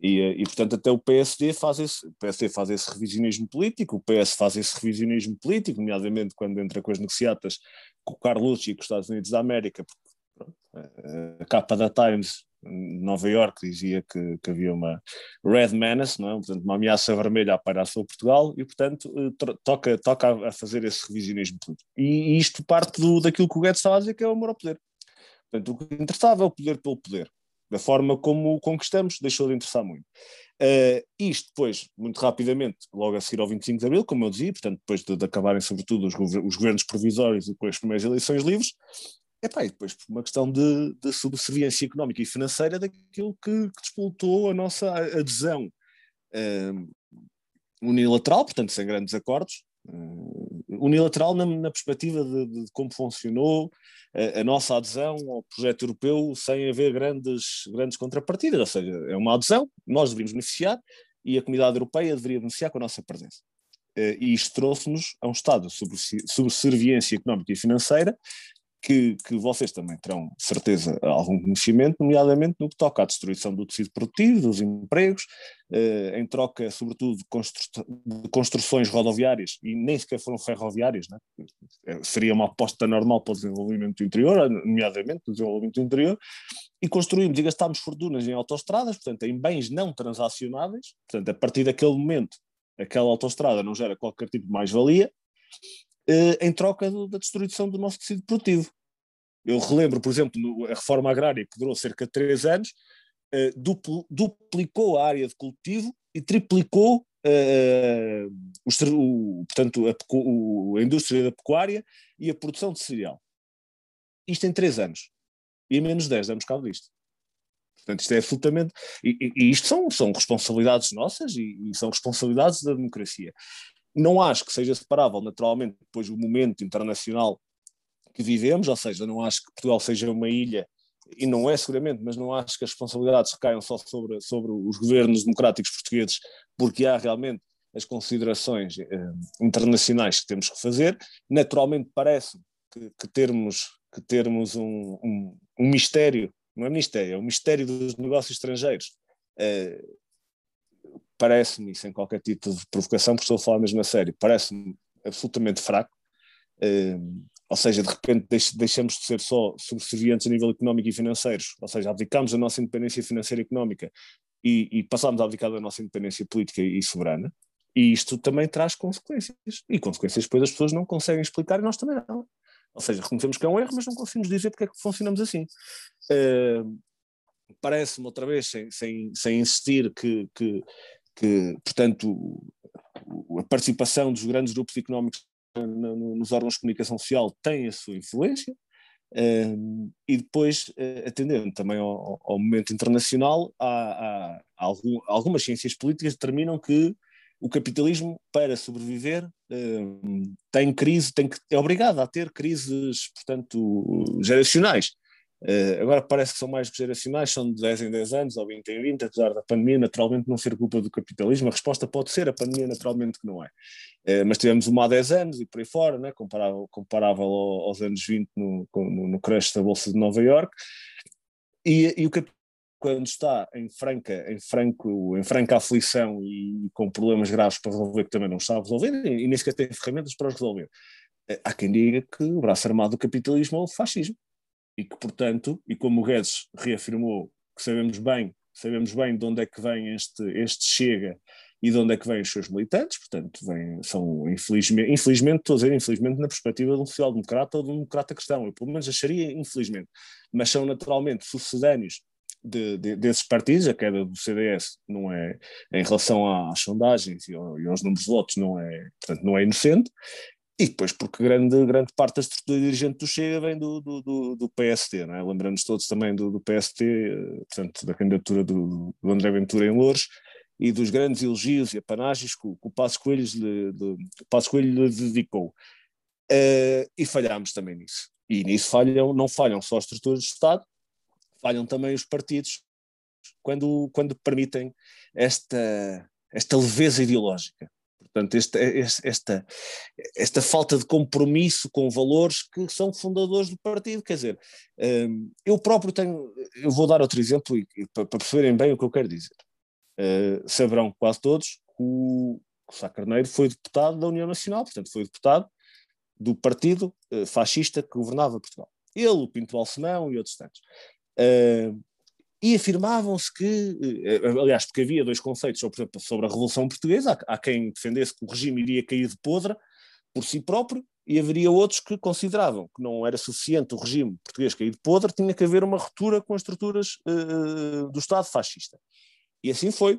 E, e, portanto, até o PSD faz esse, o PSD faz esse revisionismo político, o PS faz esse revisionismo político, nomeadamente quando entra com as negociatas com o Carlos e com os Estados Unidos da América, porque pronto, a capa da Times Nova York dizia que, que, havia uma red menace, não é? portanto, uma ameaça vermelha a pairar sobre Portugal e, portanto, eh, toca, toca a fazer esse revisionismo político. E, e isto parte do, daquilo que o Guedes estava a dizer, que é o amor ao poder. Portanto, o que interessava é o poder pelo poder. Da forma como o conquistamos, deixou de interessar muito. Uh, isto depois, muito rapidamente, logo a seguir ao 25 de Abril, como eu dizia, portanto, depois de, de acabarem sobretudo os governos provisórios e com as primeiras eleições livres, Epá, e depois por uma questão de, de subserviência económica e financeira daquilo que, que a nossa adesão uh, unilateral, portanto sem grandes acordos, uh, unilateral na, na perspectiva de, de, como funcionou a, a, nossa adesão ao projeto europeu sem haver grandes, grandes contrapartidas, ou seja, é uma adesão, nós deveríamos beneficiar e a comunidade europeia deveria beneficiar com a nossa presença. Uh, e isto trouxe-nos a um estado de subserviência económica e financeira que, que vocês também terão certeza algum conhecimento, nomeadamente no que toca à destruição do tecido produtivo, dos empregos, eh, em troca, sobretudo, de, constru de, construções rodoviárias, e nem sequer foram ferroviárias, né? seria uma aposta normal para o desenvolvimento interior, nomeadamente do desenvolvimento interior, e construímos e gastámos fortunas em autoestradas, portanto, em bens não transacionáveis, portanto, a partir daquele momento, aquela autoestrada não gera qualquer tipo de mais-valia, em troca do, da destruição do nosso tecido produtivo. Eu relembro, por exemplo, no, a reforma agrária, que durou cerca de três anos, uh, dupl, duplicou a área de cultivo e triplicou uh, o, portanto, a, o, a indústria da pecuária e a produção de cereal. Isto em três anos. E em menos de dez damos cabo disto. Portanto, isto é absolutamente. E, e, isto são, são responsabilidades nossas e, e, são responsabilidades da democracia. Não acho que seja separável, naturalmente, depois o momento internacional que vivemos, ou seja, não acho que Portugal seja uma ilha, e não é seguramente, mas não acho que as responsabilidades recaiam só sobre, sobre os governos democráticos portugueses, porque há realmente as considerações eh, internacionais que temos que fazer. Naturalmente, parece que, que termos, que termos um, um, um, mistério, não é mistério, é o mistério dos negócios estrangeiros, eh, parece-me, sem qualquer tipo de provocação, porque estou a falar mesmo a sério, parece-me absolutamente fraco. Uh, ou seja, de repente deixamos de ser só subservientes a nível económico e financeiro, ou seja, abdicamos da nossa independência financeira e económica e, e passamos a abdicar da nossa independência política e soberana. E isto também traz consequências. E consequências depois as pessoas não conseguem explicar e nós também não. Ou seja, reconhecemos que é um erro, mas não conseguimos dizer porque é que funcionamos assim. Uh, Parece-me, outra vez, sem, sem, sem insistir, que, que que, portanto, a participação dos grandes grupos económicos nos órgãos de comunicação social tem a sua influência, um, e depois, uh, atendendo também ao, ao, momento internacional, há, há, algum, algumas ciências políticas determinam que o capitalismo, para sobreviver, um, tem crise, tem que, é obrigado a ter crises, portanto, geracionais. Uh, agora parece que são mais geracionais, são de 10 em 10 anos ou 20 em 20, apesar da pandemia naturalmente não ser culpa do capitalismo, a resposta pode ser, a pandemia naturalmente que não é. Uh, mas tivemos uma há 10 anos e por aí fora, né, comparável, comparável aos anos 20 no, no, no crash da Bolsa de Nova York, e, e o capitalismo quando está em franca, em franco, em franca aflição e com problemas graves para resolver que também não está a resolver e, nem sequer tem ferramentas para resolver. Uh, há quem diga que o braço armado do capitalismo é o fascismo e que, portanto, e como o Guedes reafirmou, que sabemos bem, sabemos bem de onde é que vem este, este Chega e de onde é que vêm os seus militantes, portanto, vem, são infelizmente, infelizmente, estou a dizer infelizmente na perspectiva de um social-democrata ou de um democrata cristão, eu pelo menos acharia infelizmente, mas são naturalmente sucedâneos de, de, desses partidos, a queda do CDS não é, em relação às sondagens e, aos números de votos, não é, portanto, não é inocente, e depois porque grande, grande parte da estrutura dirigente do Chega vem do, do, do, do PSD, não é? lembrando-nos todos também do, do PST, eh, portanto da candidatura do, do André Ventura em Louros, e dos grandes elogios e apanágios que, o Passo Coelho lhe, de, Coelho lhe dedicou. uh, e falhámos também nisso. E nisso falham, não falham só as estruturas do Estado, falham também os partidos quando, quando permitem esta, esta leveza ideológica. Portanto, esta, esta, esta falta de compromisso com valores que são fundadores do partido. Quer dizer, hum, eu próprio tenho. Eu vou dar outro exemplo e, para, perceberem bem o que eu quero dizer. Uh, saberão quase todos que o, Sá Carneiro foi deputado da União Nacional, portanto, foi deputado do partido uh, fascista que governava Portugal. Ele, o Pinto Balsemão e outros tantos. E afirmavam-se que, eh, aliás, porque havia dois conceitos sobre, exemplo, sobre a Revolução Portuguesa, há, quem defendesse que o regime iria cair de podre por si próprio, e haveria outros que consideravam que não era suficiente o regime português cair de podre, tinha que haver uma ruptura com as estruturas uh, do Estado fascista. E assim foi.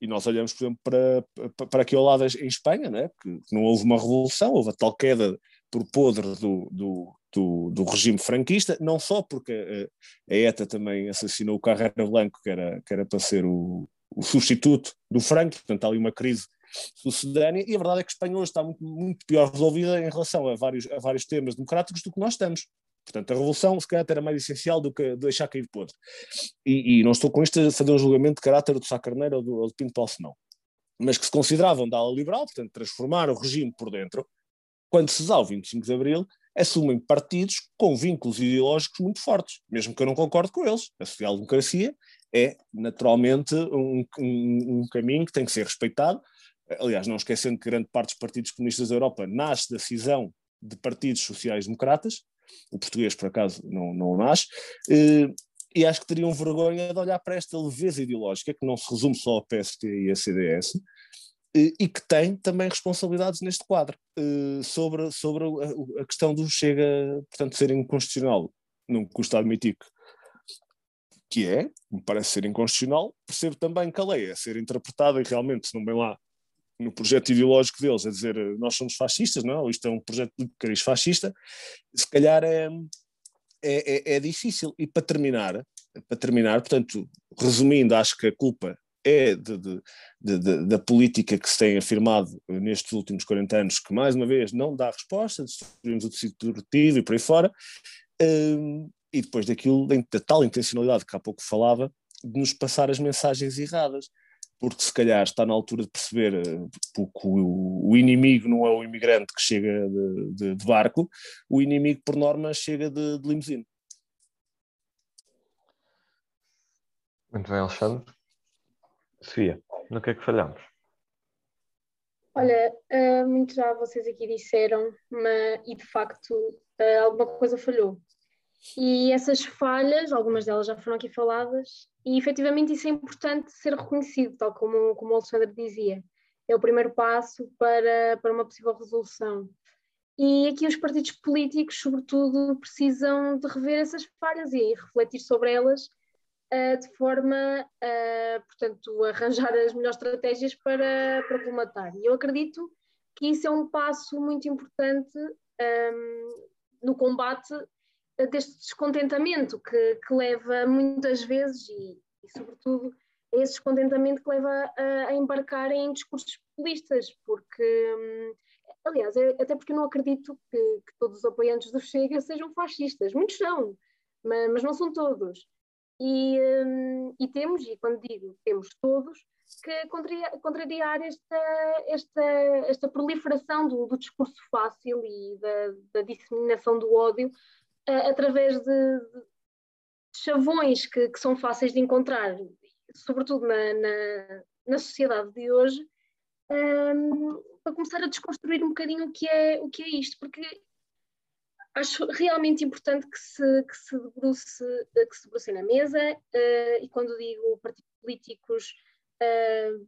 E nós olhamos, por exemplo, para, para, para aqui ao lado em Espanha, né? que não houve uma revolução, houve a tal queda por podre do, do, do, do, regime franquista, não só porque a, a, ETA também assassinou o Carrera Blanco, que era, que era para ser o, o substituto do Franco, portanto há ali uma crise sucedânea, e a verdade é que Espanha hoje está muito, muito pior resolvida em relação a vários, a vários temas democráticos do que nós estamos. Portanto, a revolução, se calhar, era mais essencial do que deixar cair podre. E, e, não estou com isto a fazer um julgamento de caráter do Sá Carneiro ou do, ou do Pinto mas que se consideravam da ala liberal, portanto, transformar o regime por dentro, quando se dá o 25 de Abril, assumem partidos com vínculos ideológicos muito fortes, mesmo que eu não concorde com eles. A social-democracia é, naturalmente, um, um, um, caminho que tem que ser respeitado. Aliás, não esquecendo que grande parte dos partidos comunistas da Europa nasce da cisão de partidos sociais-democratas, o português, por acaso, não, não nasce, eh, e acho que teriam vergonha de olhar para esta leveza ideológica, que não se resume só ao PST e a CDS, e que tem também responsabilidades neste quadro eh, sobre, sobre a, questão do Chega, portanto, ser inconstitucional. Não custa admitir que, que é, me parece ser inconstitucional, percebo também que a lei é ser interpretada e realmente, se não bem lá no projeto ideológico deles, a dizer eh, nós somos fascistas, não, isto é um projeto de cariz fascista, se calhar é, é, é, é difícil. E para terminar, para terminar, portanto, resumindo, acho que a culpa é de, de, de, da política que se tem afirmado nestes últimos 40 anos, que mais uma vez não dá resposta, destruímos o tecido produtivo e por aí fora, um, e depois daquilo, da tal intencionalidade que há pouco falava, de nos passar as mensagens erradas, porque se calhar está na altura de perceber eh, que o, inimigo não é o imigrante que chega de, de barco, o inimigo por norma chega de, de limusine. Muito bem, Alexandre. Sofia, no que é que falhamos? Olha, uh, muito já vocês aqui disseram, mas, e de facto uh, alguma coisa falhou. E essas falhas, algumas delas já foram aqui faladas, e efetivamente isso é importante ser reconhecido, tal como, como o Alexandre dizia. É o primeiro passo para, para uma possível resolução. E aqui os partidos políticos, sobretudo, precisam de rever essas falhas e refletir sobre elas de forma a, portanto, arranjar as melhores estratégias para, para. E eu acredito que isso é um passo muito importante um, no combate deste descontentamento que, que leva muitas vezes, e, e sobretudo, esse descontentamento que leva a, a embarcar em discursos populistas, porque, hum, aliás, é, até porque eu não acredito que, que, todos os apoiantes do Chega sejam fascistas, muitos são, mas, mas não são todos. E, um, e, temos, e quando digo temos todos, que contrariar esta, esta, esta proliferação do, do discurso fácil e da, da disseminação do ódio uh, através de, de chavões que, que, são fáceis de encontrar, sobretudo na, na, na sociedade de hoje, um, para começar a desconstruir um bocadinho o que é, o que é isto, porque acho realmente importante que se, que se, debruce, que se debruce na mesa, uh, e quando digo partidos políticos, uh,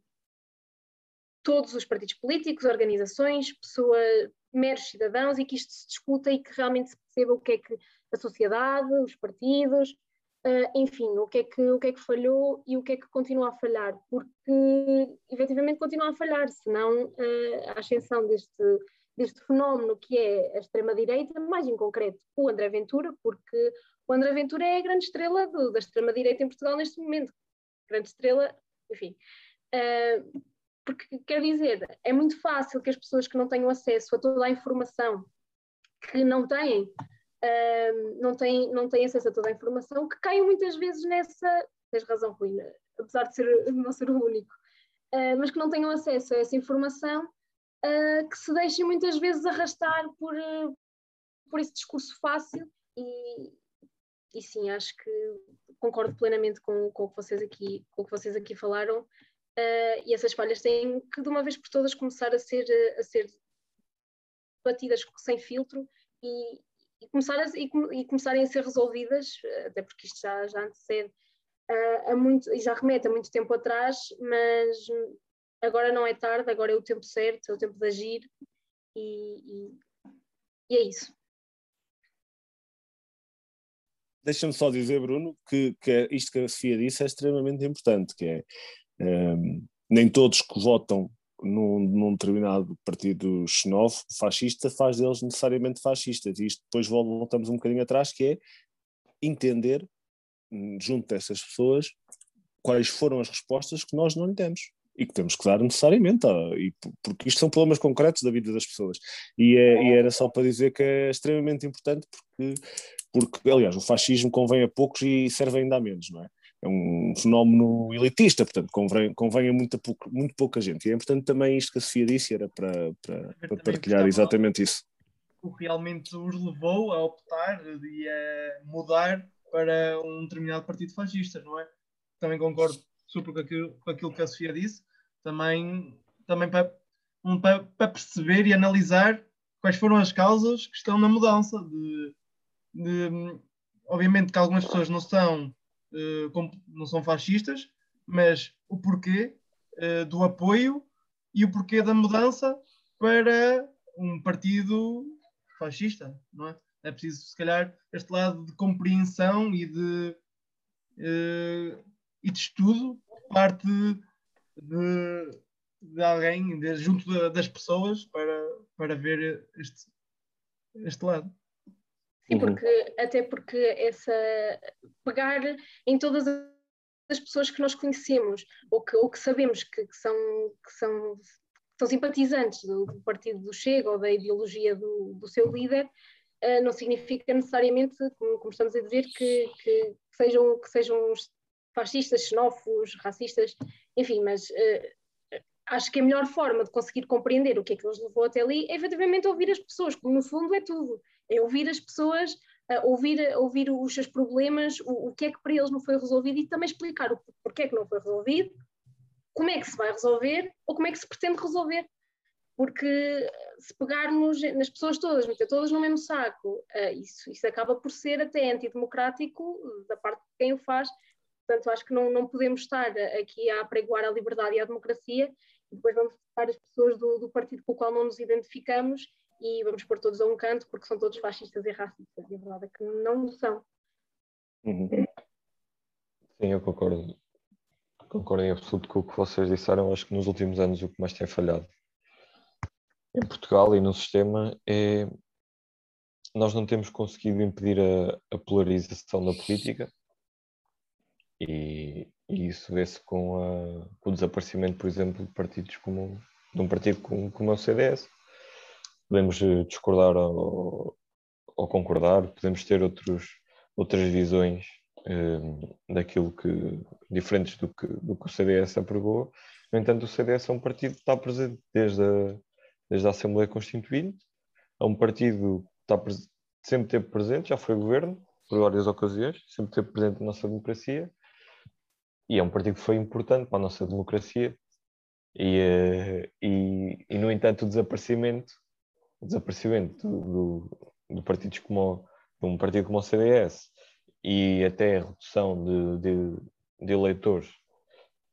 todos os partidos políticos, organizações, pessoas, meros cidadãos, e que isto se discuta e que realmente se perceba o que é que a sociedade, os partidos, uh, enfim, o que, é que, o que é que falhou e o que é que continua a falhar, porque efetivamente continua a falhar, senão a ascensão deste deste fenómeno que é a extrema-direita, mais em concreto o André Ventura, porque o André Ventura é a grande estrela do, da extrema-direita em Portugal neste momento. Grande estrela, enfim. Uh, porque, quer dizer, é muito fácil que as pessoas que não tenham acesso a toda a informação que não têm, uh, não, têm, não têm acesso a toda a informação, que caem muitas vezes nessa. Tens razão, Rui, né? apesar de, ser, não ser o único, uh, mas que não tenham acesso a essa informação, uh, que se deixem muitas vezes arrastar por, por esse discurso fácil e, e sim, acho que concordo plenamente com, com, o, que vocês aqui, com o que vocês aqui falaram. Uh, e essas falhas têm que, de uma vez por todas, começar a ser, a ser batidas sem filtro e, e, começar a, e, e, começarem a ser resolvidas, até porque isto já, já antecede uh, muito, e já remete a muito tempo atrás, mas agora não é tarde, agora é o tempo certo, é o tempo de agir e, e é isso. Deixa-me só dizer, Bruno, que, que é isto que a Sofia disse é extremamente importante, que é um, ehm, nem todos que votam num, num, determinado partido xenófobo, fascista, faz deles necessariamente fascistas. E isto depois voltamos um bocadinho atrás, que é entender, hum, junto dessas pessoas, quais foram as respostas que nós não lhe demos e que temos que dar necessariamente, e, porque isto são problemas concretos da vida das pessoas. E, é, e, era só para dizer que é extremamente importante, porque, porque, aliás, o fascismo convém a poucos e serve ainda a menos, não é? É um fenómeno elitista, portanto, convém, convém a muita, muito pouca gente. E é importante também isto que a Sofia disse, era para, para, para partilhar exatamente isso. O que realmente os levou a optar e a mudar para um determinado partido fascista, não é? Também concordo super com aquilo, com aquilo que a Sofia disse, também, também para, um, para, para, perceber e analisar quais foram as causas que estão na mudança. De, de obviamente que algumas pessoas não são, uh, não são fascistas, mas o porquê uh, do apoio e o porquê da mudança para um partido fascista, não é? É preciso, se calhar, este lado de compreensão e de, uh, e de estudo parte de, de alguém, de, junto de, das pessoas, para, para ver este, este lado. Sim, uhum. porque, até porque essa pegar em todas as pessoas que nós conhecemos ou que, ou que sabemos que, que são, que são, são simpatizantes do, do, partido do Chega ou da ideologia do, do seu líder, uh, não significa necessariamente, como, como, estamos a dizer, que, que, sejam, que sejam fascistas, xenófobos, racistas, enfim, mas uh, acho que a melhor forma de conseguir compreender o que é que nos levou até ali é efetivamente ouvir as pessoas, como no fundo é tudo, é ouvir as pessoas, uh, ouvir, ouvir os seus problemas, o, o, que é que para eles não foi resolvido e também explicar o porquê que não foi resolvido, como é que se vai resolver ou como é que se pretende resolver. Porque se pegarmos nas pessoas todas, meter todas no mesmo saco, uh, isso, isso acaba por ser até antidemocrático da parte de quem o faz, Portanto, acho que não, não podemos estar aqui a apregoar a liberdade e a democracia e depois vamos buscar as pessoas do, do, partido com o qual não nos identificamos e vamos pôr todos a um canto porque são todos fascistas e racistas. E a verdade é que não são. Uhum. Sim, eu concordo. Concordo em absoluto com o que vocês disseram. Acho que nos últimos anos o que mais tem falhado em Portugal e no sistema é nós não temos conseguido impedir a, a polarização da política e, e isso vê-se com, com, o desaparecimento, por exemplo, de partidos como de um partido como, como é o CDS. Podemos eh, discordar ou, ou concordar, podemos ter outros, outras visões eh, daquilo que diferentes do que, do que o CDS aprovou. No entanto, o CDS é um partido que está presente desde a, desde a Assembleia Constituinte, é um partido que está sempre teve presente, já foi governo por várias ocasiões, sempre teve presente na nossa democracia e é um partido que foi importante para a nossa democracia. E, eh, e, e no entanto o desaparecimento o desaparecimento do, do partidos como de um partido como o CDS e até a redução de, de, de eleitores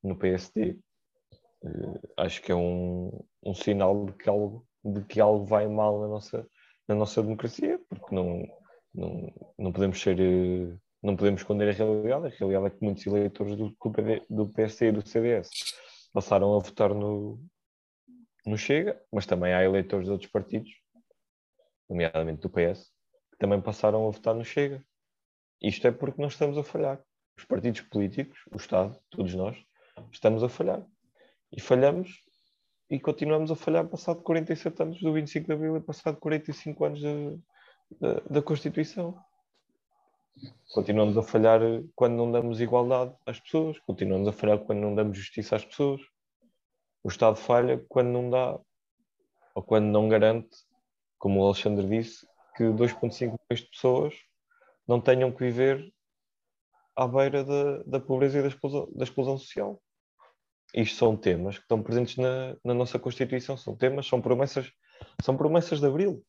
no PSD eh, acho que é um, um sinal de que algo de que algo vai mal na nossa na nossa democracia porque não não, não podemos ser eh, não podemos esconder a realidade. A realidade é que muitos eleitores do, do, PSD e do CDS passaram a votar no, no Chega, mas também há eleitores de outros partidos, nomeadamente do PS, que também passaram a votar no Chega. Isto é porque nós estamos a falhar. Os partidos políticos, o Estado, todos nós, estamos a falhar. E falhamos e continuamos a falhar passado 47 anos do 25 de Abril e passado 45 anos da, da Constituição. Continuamos a falhar quando não damos igualdade às pessoas, continuamos a falhar quando não damos justiça às pessoas. O Estado falha quando não dá, ou quando não garante, como o Alexandre disse, que 2,5 milhões de pessoas não tenham que viver à beira da, da pobreza e da exclusão, da exclusão social. Isto são temas que estão presentes na, na nossa Constituição, são temas, são promessas, são promessas de Abril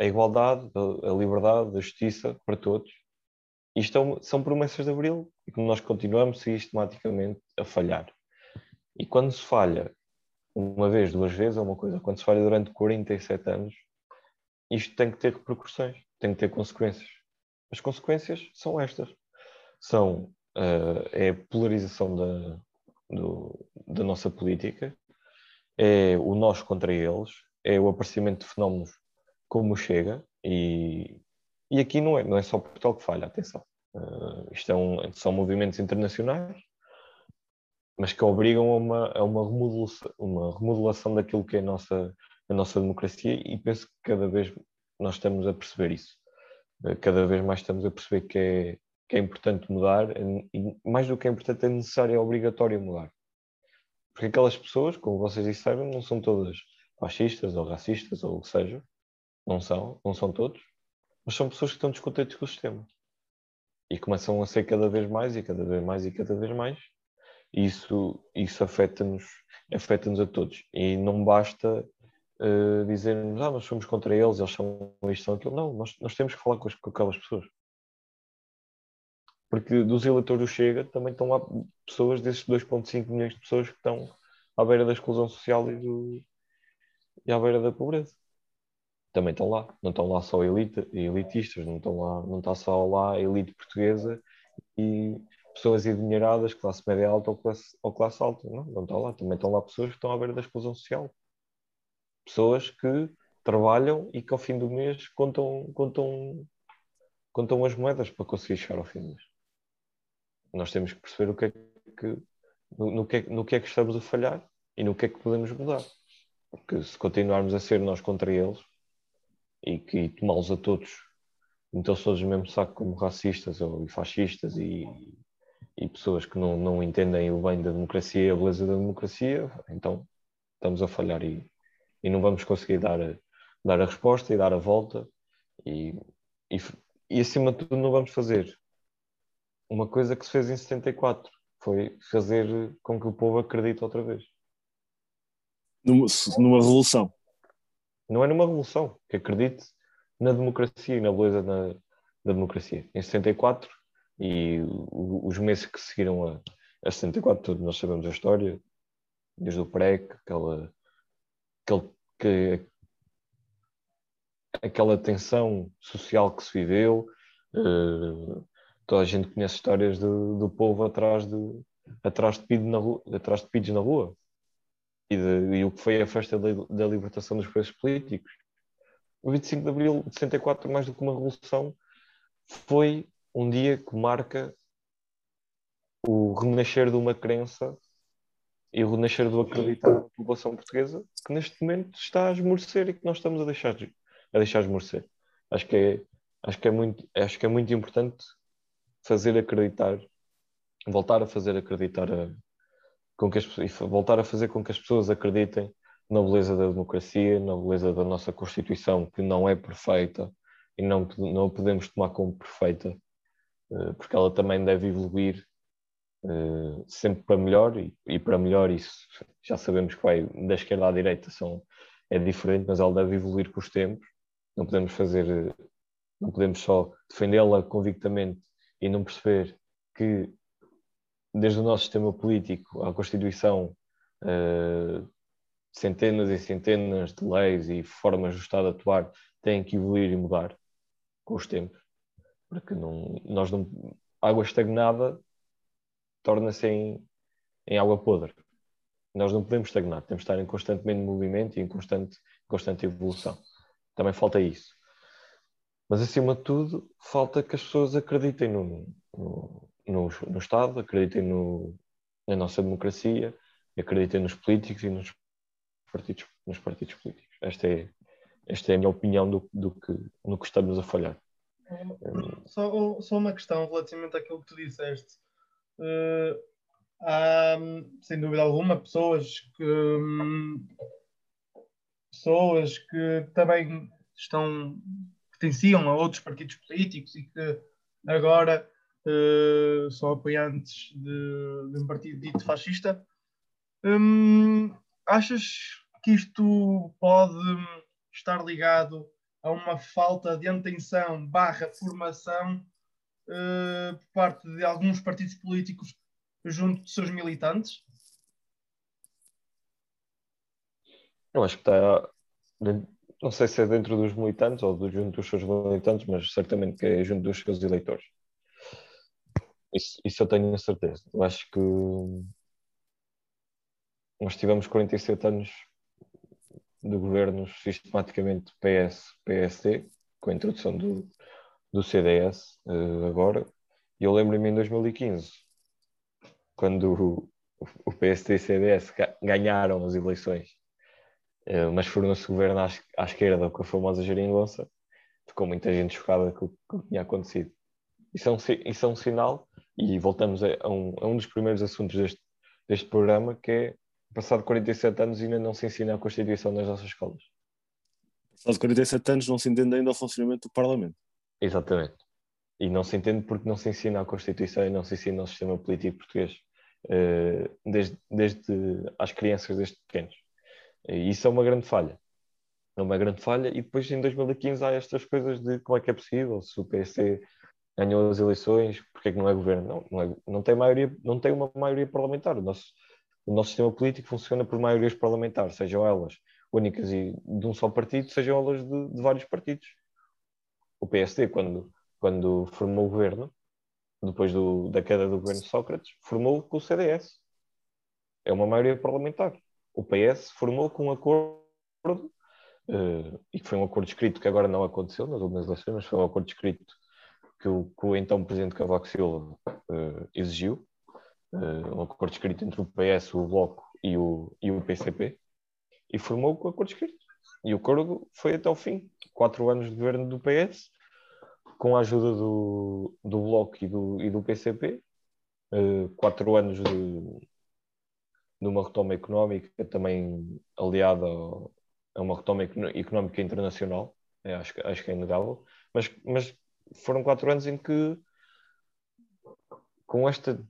a igualdade, a, liberdade, a justiça para todos. Isto é são promessas de Abril e que nós continuamos sistematicamente a falhar. E quando se falha uma vez, duas vezes, é uma coisa. Quando se falha durante 47 anos, isto tem que ter repercussões, tem que ter consequências. As consequências são estas. São uh, é a polarização da, do, da nossa política, é o nós contra eles, é o aparecimento de fenómenos como chega, e, e aqui não é, não é só Portugal que falha, atenção. Uh, isto é um, são movimentos internacionais, mas que obrigam a uma, a uma, remodelação, uma remodelação daquilo que é a nossa, a nossa democracia, e penso que cada vez nós estamos a perceber isso. Uh, cada vez mais estamos a perceber que é, que é importante mudar, e mais do que é importante, é necessário, é obrigatório mudar. Porque aquelas pessoas, como vocês disseram, não são todas fascistas ou racistas ou o que seja, não são, não são todos, mas são pessoas que estão descontentes com o sistema. E começam a ser cada vez mais e cada vez mais e cada vez mais. E isso, isso afeta-nos afeta a todos. E não basta uh, dizermos, ah, nós somos contra eles, eles são isto, são aquilo. Não, nós, nós temos que falar com, as, com aquelas pessoas. Porque dos eleitores do Chega também estão lá pessoas, desses 2,5 milhões de pessoas que estão à beira da exclusão social e, do, e à beira da pobreza também estão lá, não estão lá só elite, elitistas, não estão lá, não está só lá a elite portuguesa e pessoas endinheiradas, classe média alta ou classe, ou classe alta, não, não estão lá, também estão lá pessoas que estão à beira da exclusão social. Pessoas que trabalham e que ao fim do mês contam, contam, contam as moedas para conseguir chegar ao fim do mês. Nós temos que perceber o que é que, no, no, que, é, no que é que estamos a falhar e no que é que podemos mudar. Porque se continuarmos a ser nós contra eles, e que tomá-los a todos, metê-los todos no mesmo saco como racistas ou fascistas e, e pessoas que não, não entendem o bem da democracia e a beleza da democracia, então estamos a falhar e, e não vamos conseguir dar a, dar a resposta e dar a volta e, e, e acima de tudo não vamos fazer. Uma coisa que se fez em 74 foi fazer com que o povo acredite outra vez. Numa, numa revolução não é numa revolução, que acredite na democracia e na beleza da, da democracia. Em 64 e os meses que seguiram a, a 74, todos nós sabemos a história, desde o PREC, aquela, aquele, que, aquela tensão social que se viveu, uh, toda a gente conhece histórias do, do povo atrás de, atrás de, na rua, atrás de na rua, e, de, e o que foi a festa da, da libertação dos presos políticos. O 25 de Abril de 64, mais do que uma revolução, foi um dia que marca o renascer de uma crença e o renascer do acreditar da população portuguesa que neste momento está a esmorecer e que nós estamos a deixar, a deixar esmorecer. Acho que é, acho que é muito, acho que é muito importante fazer acreditar, voltar a fazer acreditar a, com que as, e voltar a fazer com que as pessoas acreditem na beleza da democracia, na beleza da nossa Constituição, que não é perfeita e não, não a podemos tomar como perfeita, eh, porque ela também deve evoluir eh, sempre para melhor, e, e para melhor isso já sabemos que vai da esquerda à direita são, é diferente, mas ela deve evoluir com os tempos. Não podemos fazer, não podemos só defendê-la convictamente e não perceber que desde o nosso sistema político à Constituição, uh, centenas e centenas de leis e formas do Estado atuar têm que evoluir e mudar com os tempos. Porque não, nós não, água estagnada torna-se em, em água podre. Nós não podemos estagnar, temos de estar em constantemente movimento e em constante, constante evolução. Também falta isso. Mas, acima de tudo, falta que as pessoas acreditem no, no, no, no Estado, acreditem no, na nossa democracia, acreditem nos políticos e nos partidos, nos partidos políticos. Esta é, Esta é a minha opinião do, do que, no que estamos a falhar. Só, só uma questão relativamente àquilo que tu disseste. Uh, há, sem dúvida alguma, pessoas que hum, pessoas que também estão pertenciam a outros partidos políticos e que agora uh, são apoiantes de, de, um partido dito fascista. Hum, achas que isto pode estar ligado a uma falta de atenção barra formação uh, por parte de alguns partidos políticos junto de seus militantes? Eu acho que está. Não sei se é dentro dos militantes ou junto dos seus militantes, mas certamente que é junto dos seus eleitores. Isso, isso eu tenho a certeza. Eu acho que nós tivemos 47 anos de governos sistematicamente PS, PSD, com a introdução do, do CDS uh, agora. E eu lembro-me em 2015, quando o, o PSD e o CDS ganharam as eleições, uh, mas foram-se governo à, à, esquerda com a famosa geringonça, ficou muita gente chocada com o que tinha acontecido. Isso é um, isso é um sinal, e voltamos a, a, um, a um dos primeiros assuntos deste, deste programa, que é passado 47 anos ainda não se ensina a Constituição nas nossas escolas. Passado 47 anos não se entende ainda o funcionamento do Parlamento. Exatamente. E não se entende porque não se ensina a Constituição e não se ensina o sistema político português uh, desde, desde as crianças, desde pequenos. E isso é uma grande falha. É uma grande falha. E depois em 2015 há estas coisas de como é que é possível, se o PSD ganhou as eleições, porque é que não é governo? Não, não, é, não, tem, maioria, não tem uma maioria parlamentar. O nosso, o nosso sistema político funciona por maiorias parlamentares, sejam elas únicas e de um só partido, sejam elas de, de vários partidos. O PSD, quando, quando formou o governo, depois do, da queda do governo Sócrates, formou com o CDS. É uma maioria parlamentar. O PS formou com um acordo, uh, e que foi um acordo escrito que agora não aconteceu nas últimas eleições, mas foi um acordo escrito que o, que o então presidente Cavaco Silva uh, exigiu, uh, um acordo escrito entre o PS, o Bloco e o, e o PCP, e formou o acordo escrito. E o acordo foi até o fim. Quatro anos de governo do PS, com a ajuda do, do Bloco e do, e do PCP, uh, eh, quatro anos de, de uma retoma económica também aliada a uma retoma económica internacional, é, acho, acho que é inegável, mas, mas foram quatro anos em que com esta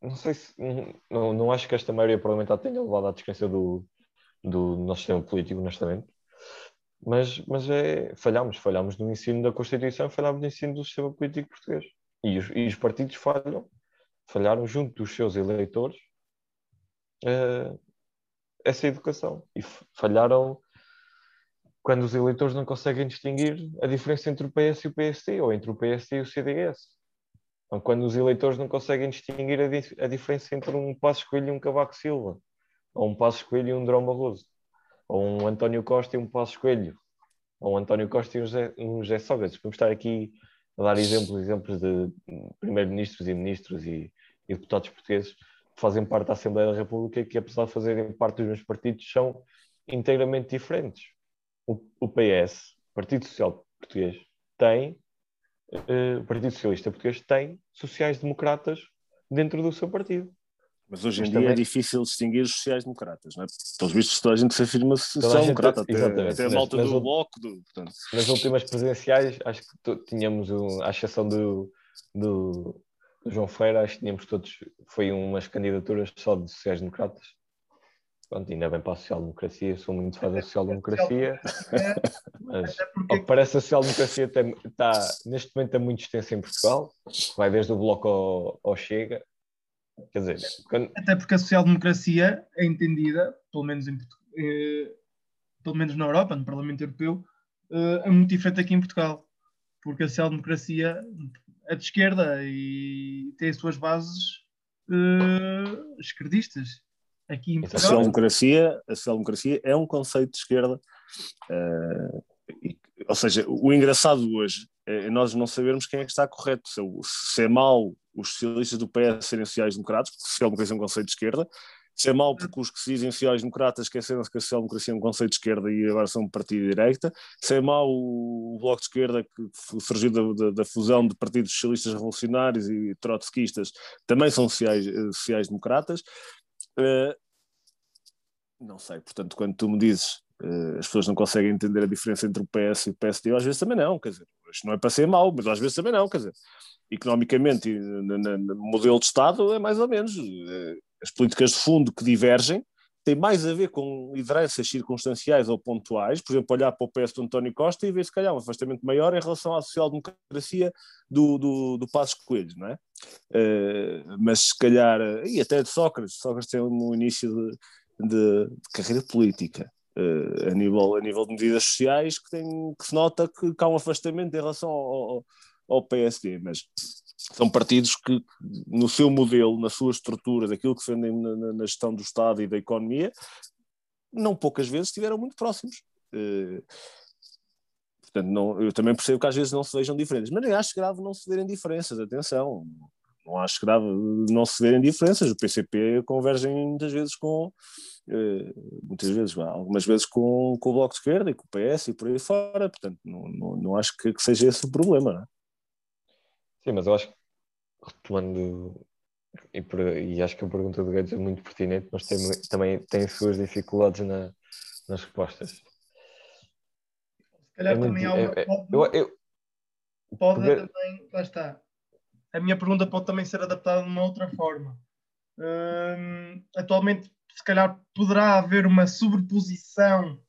não sei se não, não acho que esta maioria parlamentar tenha levado à descrença do, do nosso sistema político, honestamente. Mas, mas é, falhamos, falhamos no ensino da Constituição, falhamos no ensino do sistema político português. E os, e os partidos falham, falharam junto dos seus eleitores uh, essa educação. E falharam quando os eleitores não conseguem distinguir a diferença entre o PS e o PSD, ou entre o PSD e o CDS. Então, quando os eleitores não conseguem distinguir a, a diferença entre um Passo Coelho e um Cavaco Silva, ou um Passo Coelho e um Drão Barroso, ou um António Costa e um Passo Coelho, ou um António Costa e um José, um José Sócrates. Vamos estar aqui a dar exemplos, exemplos de primeiros-ministros e ministros e, e, deputados portugueses que fazem parte da Assembleia da República e que, apesar de fazerem parte dos meus partidos, são inteiramente diferentes. O, o PS, Partido Social Português, tem uh, o Partido Socialista Português tem sociais-democratas dentro do seu partido. Mas hoje em Mas dia também... é difícil distinguir os sociais-democratas, não é? Pelos vistos, toda a gente se afirma social-democrata, até, até a malta do Bloco. Do, portanto... Nas últimas presidenciais, acho que tínhamos, um, à exceção do, do, João Feira, acho que tínhamos todos, foi umas candidaturas só de sociais-democratas. Pronto, ainda bem para a social-democracia, sou muito fã da social-democracia, mas ao que parece a social-democracia está, neste momento é muito extensa em Portugal, vai desde o Bloco ao, ao Chega, quer dizer... Quando... Até porque a social-democracia é entendida, pelo menos, em, eh, pelo menos na Europa, no Parlamento Europeu, eh, é muito diferente aqui em Portugal, porque a social-democracia é de esquerda e tem as suas bases eh, esquerdistas aqui em Portugal. A social-democracia, a social-democracia é um conceito de esquerda. Uh, e, ou seja, o engraçado hoje é nós não sabermos quem é que está correto. Se, se é mau os socialistas do PS serem sociais-democratas, porque social-democracia é um conceito de esquerda, Se é mau porque os que se dizem sociais-democratas esqueceram-se que a social-democracia é um conceito de esquerda e agora são um partido de direita. Se é mau o Bloco de Esquerda que surgiu da, da, da fusão de partidos socialistas revolucionários e trotskistas também são sociais-democratas. Uh, não sei, portanto, quando tu me dizes uh, as pessoas não conseguem entender a diferença entre o PS e o PSD, eu às vezes também não, quer dizer, isto não é para ser mau, mas às vezes também não, quer dizer, economicamente no, no, no modelo de Estado é mais ou menos. Uh, as políticas de fundo que divergem têm mais a ver com lideranças circunstanciais ou pontuais, por exemplo, olhar para o PS do António Costa e ver se calhar um afastamento maior em relação à social-democracia do, do, do Passos Coelho, não é? Uh, mas se calhar, e até de Sócrates, Sócrates tem um início de, de, de carreira política. Uh, a, nível, a nível de medidas sociais que, tem, que se nota que, que há um afastamento em relação ao, ao, ao PSD, mas são partidos que, no seu modelo, na sua estrutura, daquilo que defendem na, na, gestão do Estado e da economia, não poucas vezes estiveram muito próximos. Uh, portanto, não, eu também percebo que às vezes não se vejam diferenças, mas nem acho grave não se verem diferenças, atenção não acho grave não se verem diferenças. O PCP convergem muitas vezes com, eh, muitas vezes, algumas vezes com, com o Bloco de Esquerda e com o PS e por aí fora, portanto, não, não, não acho que, que, seja esse o problema. Não é? Sim, mas eu acho que, retomando, e, por, e, acho que a pergunta do Guedes é muito pertinente, mas tem, também tem suas dificuldades na, nas respostas. Se calhar é também muito, há uma. É, pode, eu, eu, pode porque... também, lá está a minha pergunta pode também ser adaptada de uma outra forma. Uh, atualmente, se calhar, poderá haver uma sobreposição,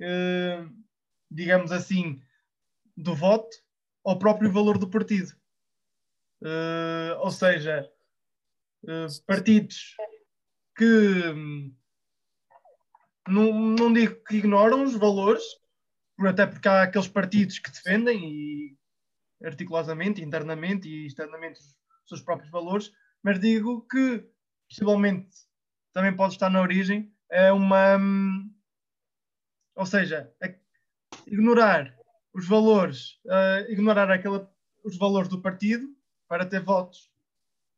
uh, digamos assim, do voto ao próprio valor do partido. Uh, ou seja, partidos que hum, não, não digo que ignoram os valores, até porque há aqueles partidos que defendem e articulosamente, internamente e externamente os seus próprios valores, mas digo que possivelmente também pode estar na origem é uma ou seja, ignorar os valores, uh, ignorar aquela, os valores do partido para ter votos.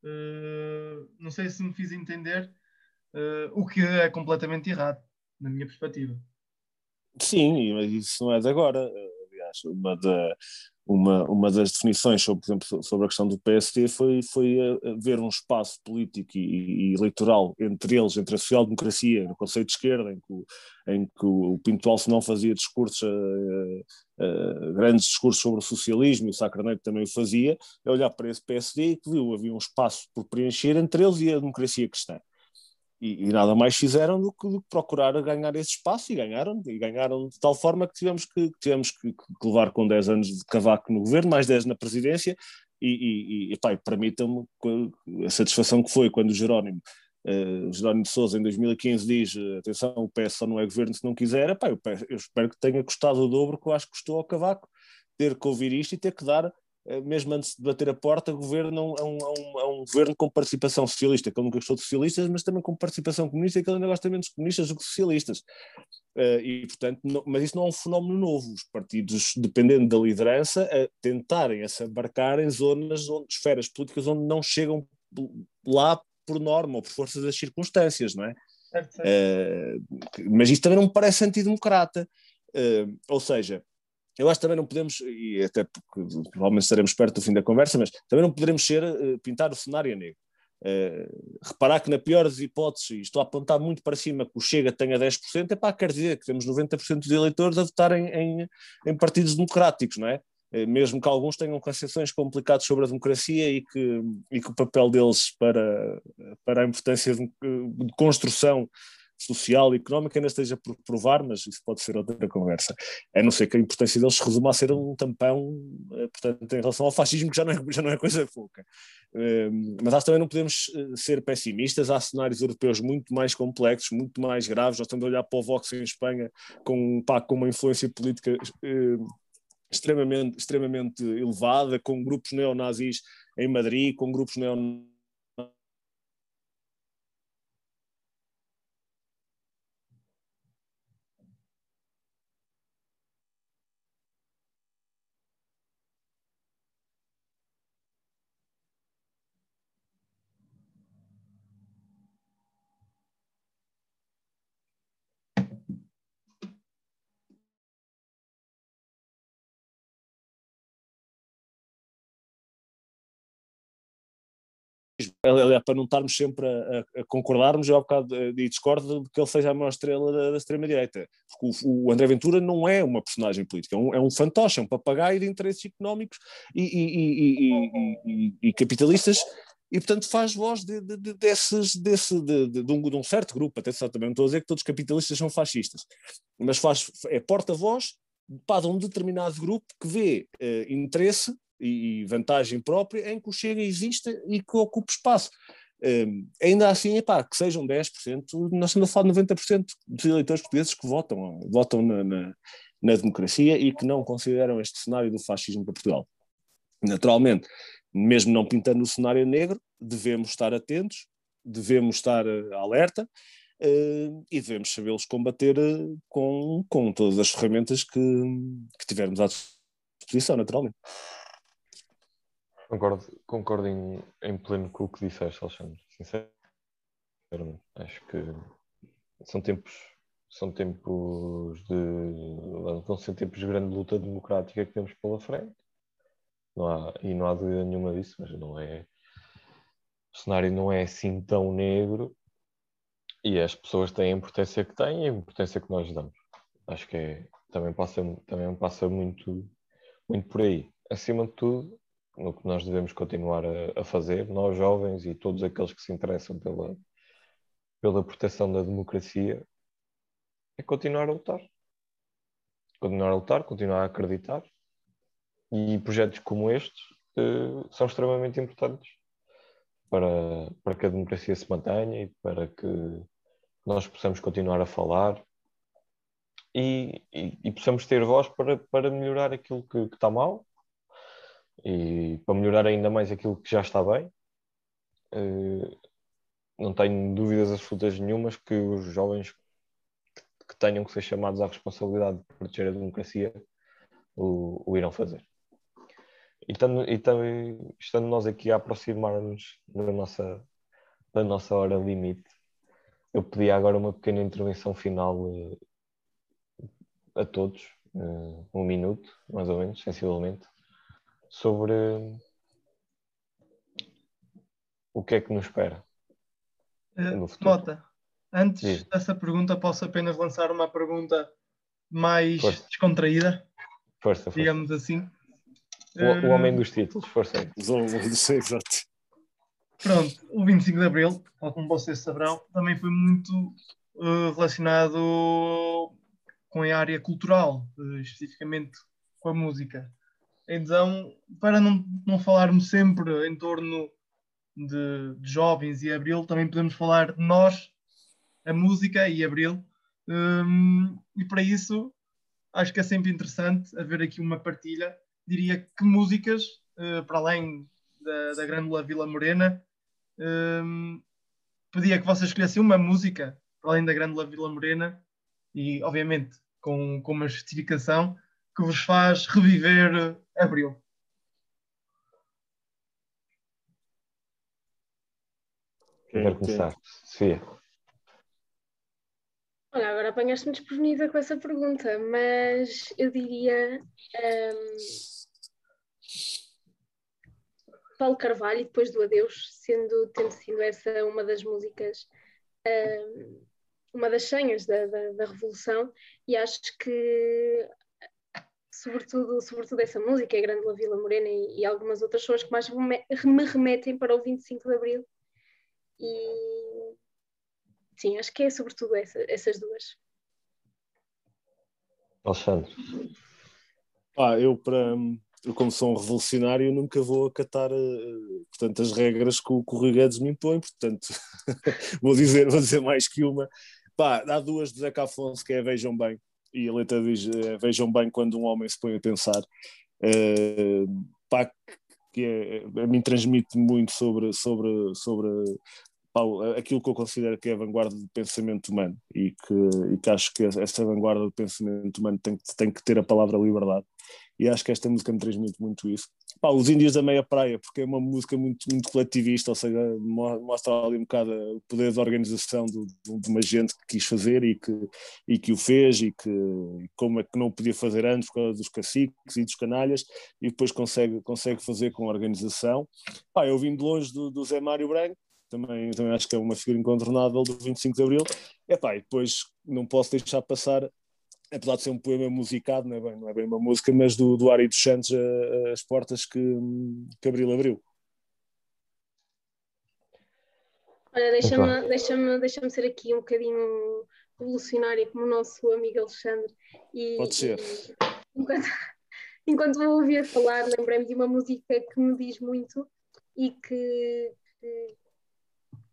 Uh, não sei se me fiz entender uh, o que é completamente errado, na minha perspectiva. Sim, mas isso não é de agora. Aliás, uma da, uma, uma das definições sobre, por exemplo, sobre a questão do PSD foi, foi haver um espaço político e, e eleitoral entre eles, entre a social-democracia, no Conselho de Esquerda, em que, em que o Pinto Alce não fazia discursos, uh, uh, grandes discursos sobre o socialismo, e o Sacraneiro também o fazia, é olhar para esse PSD e que viu havia um espaço por preencher entre eles e a democracia cristã. E, e, nada mais fizeram do que, do que, procurar ganhar esse espaço e ganharam, e ganharam de tal forma que tivemos que, tivemos que, que levar com 10 anos de cavaco no governo, mais 10 na presidência, e, e, e permitam-me a satisfação que foi quando o Jerónimo, uh, Jerónimo de Sousa em 2015 diz, atenção, o PS só não é governo se não quiser, epá, eu, eu espero que tenha custado o dobro que eu acho que custou ao cavaco ter que ouvir isto e ter que dar eh, mesmo antes de bater a porta, o governo é um, um, um governo com participação socialista, que ele nunca gostou de socialistas, mas também com participação comunista, que ele ainda gosta menos de comunistas do que socialistas. Uh, e, portanto, não, mas isso não é um fenómeno novo. Os partidos, dependendo da liderança, a tentarem a se embarcar em zonas, onde, esferas políticas onde não chegam lá por norma ou por força das circunstâncias, não é? Uh, mas isto também não me parece antidemocrata. Uh, ou seja, eu acho que também não podemos, e até porque provavelmente estaremos perto do fim da conversa, mas também não poderemos ser, uh, pintar o cenário negro. Uh, reparar que na pior das hipóteses, estou a apontar muito para cima que o Chega tenha 10%, é pá, quer dizer que temos 90% de eleitores a votarem em, em, partidos democráticos, não é? Uh, mesmo que alguns tenham concepções complicadas sobre a democracia e que, e que o papel deles para, para a importância de, de construção social e económica ainda esteja por provar, mas isso pode ser outra conversa. A não ser que a importância deles se resuma a ser um tampão, eh, portanto, em relação ao fascismo, que já não é, já não é coisa pouca. Ehm, mas acho que também não podemos eh, ser pessimistas, há cenários europeus muito mais complexos, muito mais graves. Nós estamos a olhar para o Vox em Espanha com, pá, com uma influência política eh, extremamente, extremamente elevada, com grupos neonazis em Madrid, com grupos neonazis aliás, para não estarmos sempre a, a, concordarmos, eu há bocado e discordo de que ele seja a maior estrela da, da extrema-direita, porque o, o, André Ventura não é uma personagem política, é um, é um fantoche, é um papagaio de interesses económicos e, e, e, e capitalistas e portanto faz voz de, de, de, desses, desse, de, de, um, de um certo grupo, atenção também não estou a dizer que todos os capitalistas são fascistas, mas faz, é porta-voz para um determinado grupo que vê eh, interesse e, vantagem própria em que o Chega exista e que ocupe espaço. Um, ainda assim, epá, que sejam 10%, nós estamos a falar de 90% dos eleitores portugueses que votam, votam na, na, na, democracia e que não consideram este cenário do fascismo para Portugal. Naturalmente, mesmo não pintando o cenário negro, devemos estar atentos, devemos estar uh, alerta uh, e devemos sabê-los combater uh, com, com todas as ferramentas que, que tivermos à disposição, naturalmente. Concordo, concordo em, em pleno com o que disseste, Alexandre. Sinceramente, acho que são tempos, são tempos de. vão ser tempos de grande luta democrática que temos pela frente. Não há, e não há dúvida nenhuma disso, mas não é. O cenário não é assim tão negro e as pessoas têm a importância que têm e a importância que nós damos. Acho que é, também passa, também passa muito, muito por aí. Acima de tudo, no que nós devemos continuar a, a, fazer, nós jovens e todos aqueles que se interessam pela, pela proteção da democracia, é continuar a lutar. Continuar a lutar, continuar a acreditar. E projetos como estes uh, são extremamente importantes para, para que a democracia se mantenha e para que nós possamos continuar a falar e, e, e possamos ter voz para, para melhorar aquilo que está mal e para melhorar ainda mais aquilo que já está bem, eh, não tenho dúvidas absolutas nenhumas que os jovens que tenham que ser chamados à responsabilidade de proteger a democracia o, o irão fazer. E, estando, e estando nós aqui a aproximar-nos da nossa, da nossa hora limite, eu pedi agora uma pequena intervenção final uh, a todos, uh, um minuto, mais ou menos, sensivelmente, sobre o que é que nos espera. Uh, Mota, antes Sim. dessa pergunta, posso apenas lançar uma pergunta mais força. descontraída? Força, força. Digamos assim. O, o homem eh, dos títulos, força. Exato. Pronto, o 25 de Abril, como vocês saberão, também foi muito uh, relacionado com a área cultural, uh, especificamente com a música. Então, para não, não falarmos sempre em torno de, de, jovens e Abril, também podemos falar de nós, a música e Abril. Um, e para isso, acho que é sempre interessante haver aqui uma partilha. Diria que músicas, uh, para além da, da Grândola Vila Morena, um, pedia que vocês escolhessem uma música, para além da Grândola Vila Morena, e obviamente com, com uma justificação que vos faz reviver Abril. Quem quer começar? Sofia. Olha, agora apanhaste-me desprevenida com essa pergunta, mas eu diria um, Paulo Carvalho e depois do Adeus, sendo, tendo sido essa uma das músicas, um, uma das senhas da, da, da Revolução, e acho que sobretudo, sobretudo essa música, a Grande La Vila Morena e, e, algumas outras são as que mais me remetem para o 25 de Abril. E sim, acho que é sobretudo essa, essas duas. Alexandre. Ah, eu para eu como sou um revolucionário nunca vou acatar uh, portanto, as regras que o, que o Rui Guedes me impõe, portanto vou, dizer, vou dizer mais que uma. Pá, há duas de Zeca Afonso que é Vejam Bem, e a letra diz: uh, Vejam bem quando um homem se põe a pensar. Uh, pá, que é, a mim transmite muito sobre, sobre, sobre pá, aquilo que eu considero que é a vanguarda do pensamento humano e que, e que acho que essa vanguarda do pensamento humano tem, tem que ter a palavra liberdade. E acho que esta música me transmite muito isso. Pá, os Índios da Meia Praia, porque é uma música muito, muito coletivista, ou seja, mostra ali um bocado o poder de organização de, de, uma gente que quis fazer e que, e que o fez e que como é que não podia fazer antes por causa dos caciques e dos canalhas e depois consegue, consegue fazer com organização. Pá, eu vim de longe do, do Zé Mário Branco, também, também acho que é uma figura incontornável do 25 de Abril. É pá, e depois não posso deixar passar apesar de ser um poema musicado, não é bem, não é bem uma música, mas do, do Ari dos Santos, as portas que, que Abril abriu. Olha, deixa-me deixa deixa ser aqui um bocadinho revolucionária como o nosso amigo Alexandre. E, Pode ser. E, enquanto, enquanto vou ouvir falar, lembrei-me de uma música que me diz muito e que, que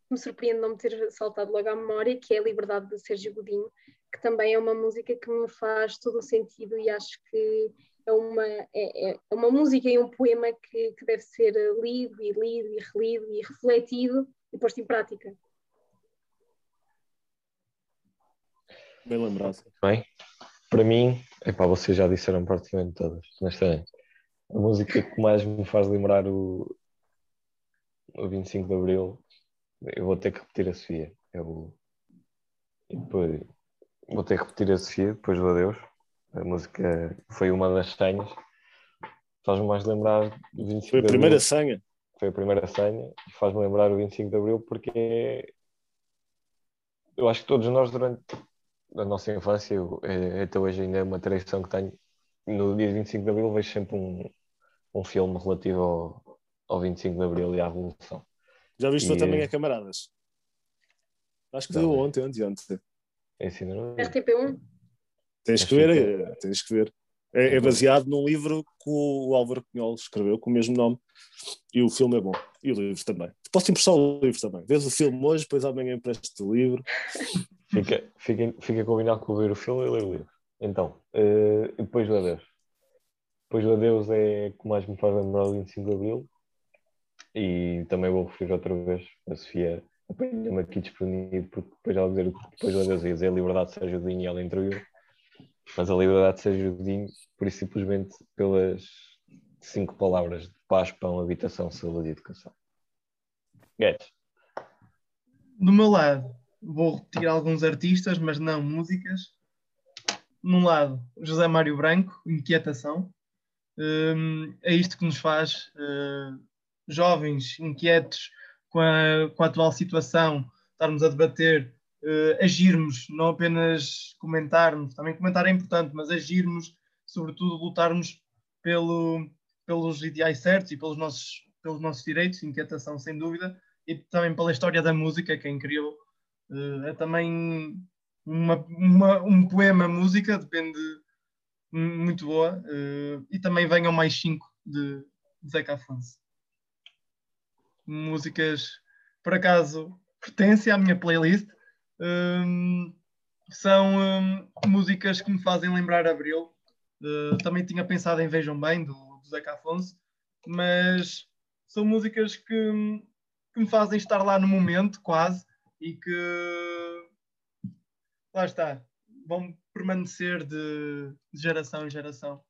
me surpreende não me ter saltado logo à memória, que é a Liberdade de Sérgio Godinho, que também é uma música que me faz todo o sentido e acho que é uma, é, é, é uma música e um poema que, que deve ser lido e lido e relido e refletido e posto em prática. Bem lembrado. Bem, para mim, epá, vocês já disseram praticamente todas, honestamente. A música que mais me faz lembrar o, o 25 de Abril, eu vou ter que repetir a Sofia. É o, e depois, Vou ter que repetir a Sofia, depois do adeus. A música foi uma das senhas. Faz-me mais lembrar do 25 Foi a primeira senha. Foi a primeira senha e faz-me lembrar o 25 de Abril porque eu acho que todos nós durante a nossa infância, eu, é, até hoje ainda é uma tradição que tenho, no dia 25 de Abril vejo sempre um, um filme relativo ao, ao 25 de Abril e à Revolução. Já viste e... também a Camaradas? Acho que deu ontem, ontem, ontem. Ensina RTP1? Tens que ver, tens que ver. É, é, baseado num livro que o Álvaro Cunhol escreveu com o mesmo nome e o filme é bom. E o livro também. Posso emprestar o livro também. Vês o filme hoje, depois amanhã empresto o livro. Fica, fica, fica combinado com ver o filme e ler o livro. Então, uh, depois do adeus. Depois do adeus é o que mais me faz lembrar o 25 de Abril. E também vou referir outra vez a Sofia apanha-me aqui desprevenido, porque depois ela dizer depois ela dizer, dizer a liberdade de Sérgio Godinho e ela interviu, mas a liberdade de Sérgio Godinho, por isso simplesmente pelas cinco palavras de paz, pão, habitação, saúde e educação. Guedes. Do meu lado, vou repetir alguns artistas, mas não músicas. Num lado, José Mário Branco, Inquietação. Um, é isto que nos faz uh, jovens, inquietos, com a, com a atual situação, estarmos a debater, uh, agirmos, não apenas comentarmos, também comentar é importante, mas agirmos, sobretudo lutarmos pelo, pelos ideais certos e pelos nossos, pelos nossos direitos, inquietação sem dúvida, e também pela história da música, quem criou. Uh, é também uma, uma, um poema, música, depende, muito boa, uh, e também venham mais cinco de, de Zeca Afonso músicas, por acaso, pertencem à minha playlist. Um, são um, músicas que me fazem lembrar Abril. Uh, também tinha pensado em Vejam Bem, do, do Zeca Afonso, mas são músicas que, que me fazem estar lá no momento, quase, e que lá está, vão permanecer de, de geração em geração.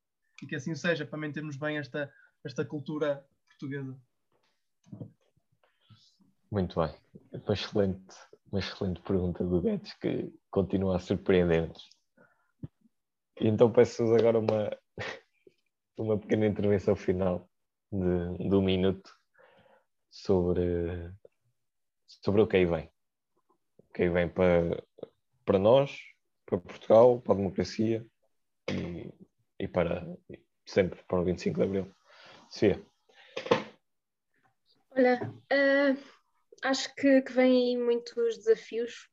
E que assim seja, para mantermos bem esta, esta cultura portuguesa. Muito bem. Uma excelente, uma excelente pergunta do Guedes que continua a surpreender-nos. Então peço-vos agora uma, uma pequena intervenção final de, de um minuto sobre, sobre o que aí vem. O que aí vem para, para nós, para Portugal, para a democracia e, e para sempre para o 25 de Abril. Sofia. Olha, uh acho que, que vêm muitos desafios,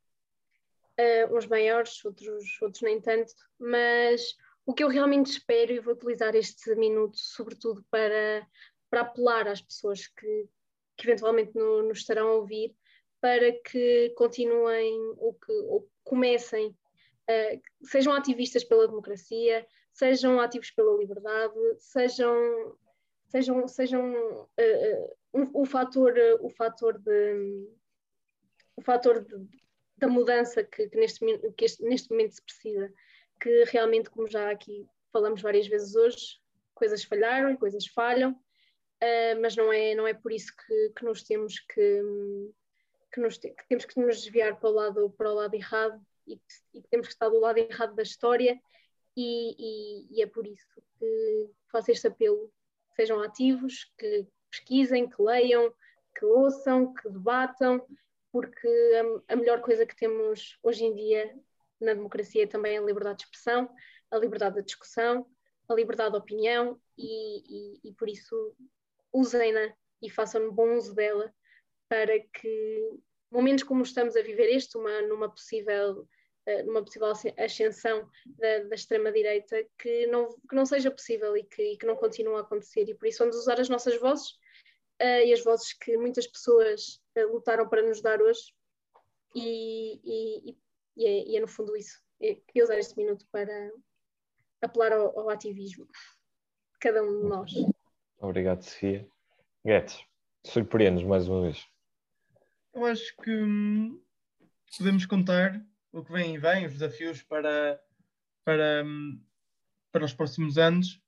uh, uns maiores, outros, outros nem tanto, mas o que eu realmente espero, e vou utilizar este minuto sobretudo para, para apelar às pessoas que, que eventualmente no, nos estarão a ouvir, para que continuem ou que ou comecem, uh, sejam ativistas pela democracia, sejam ativos pela liberdade, sejam, sejam, sejam uh, o, fator, o fator, de, o fator de, da mudança que, que, neste, que este, neste momento se precisa, que realmente, como já aqui falamos várias vezes hoje, coisas falharam e coisas falham, uh, mas não é, não é por isso que, que nos temos que, que, nos que temos que nos desviar para o lado, para o lado errado e que, e temos que estar do lado errado da história e, e, e é por isso que faço este apelo, sejam ativos, que pesquisem, que leiam, que ouçam, que debatam, porque a, a melhor coisa que temos hoje em dia na democracia é também a liberdade de expressão, a liberdade de discussão, a liberdade de opinião e, e, e por isso usem-na e façam bom uso dela para que momentos como estamos a viver este, uma, numa possível numa possível ascensão da, da extrema-direita, que não, que não seja possível e que, e que não continue a acontecer. E por isso vamos usar as nossas vozes uh, e as vozes que muitas pessoas uh, lutaram para nos dar hoje. E, e, e, é, e é, no fundo isso. Eu queria usar este minuto para apelar ao, ao ativismo de cada um de nós. Obrigado, Sofia. Guedes, surpreendes mais uma vez. Eu acho que hum, podemos contar o que vem e vem, os desafios para, para, hum, para os próximos anos.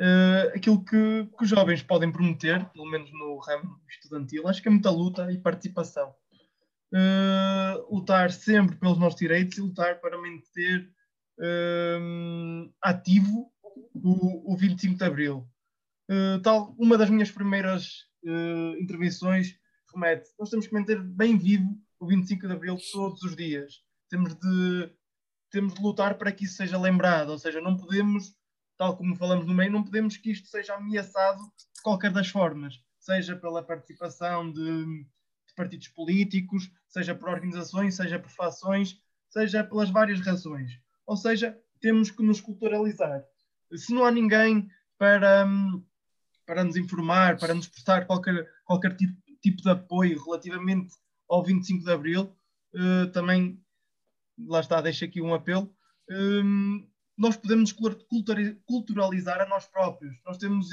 Uh, aquilo que, que, os jovens podem prometer, pelo menos no ramo estudantil, acho que é muita luta e participação. Uh, lutar sempre pelos nossos direitos e lutar para manter uh, ativo o, o 25 de Abril. Uh, tal, uma das minhas primeiras intervenções remete, nós temos que manter bem vivo o 25 de Abril todos os dias. Temos de, temos de lutar para que isso seja lembrado, ou seja, não podemos, tal como falamos no meio, não podemos que isto seja ameaçado de qualquer das formas, seja pela participação de, de partidos políticos, seja por organizações, seja por fações, seja pelas várias razões. Ou seja, temos que nos culturalizar. Se não há ninguém para, para nos informar, para nos prestar qualquer, qualquer tipo, tipo de apoio relativamente ao 25 de Abril, uh, também, lá está, deixo aqui um apelo, um, nós podemos culturalizar a nós próprios. Nós temos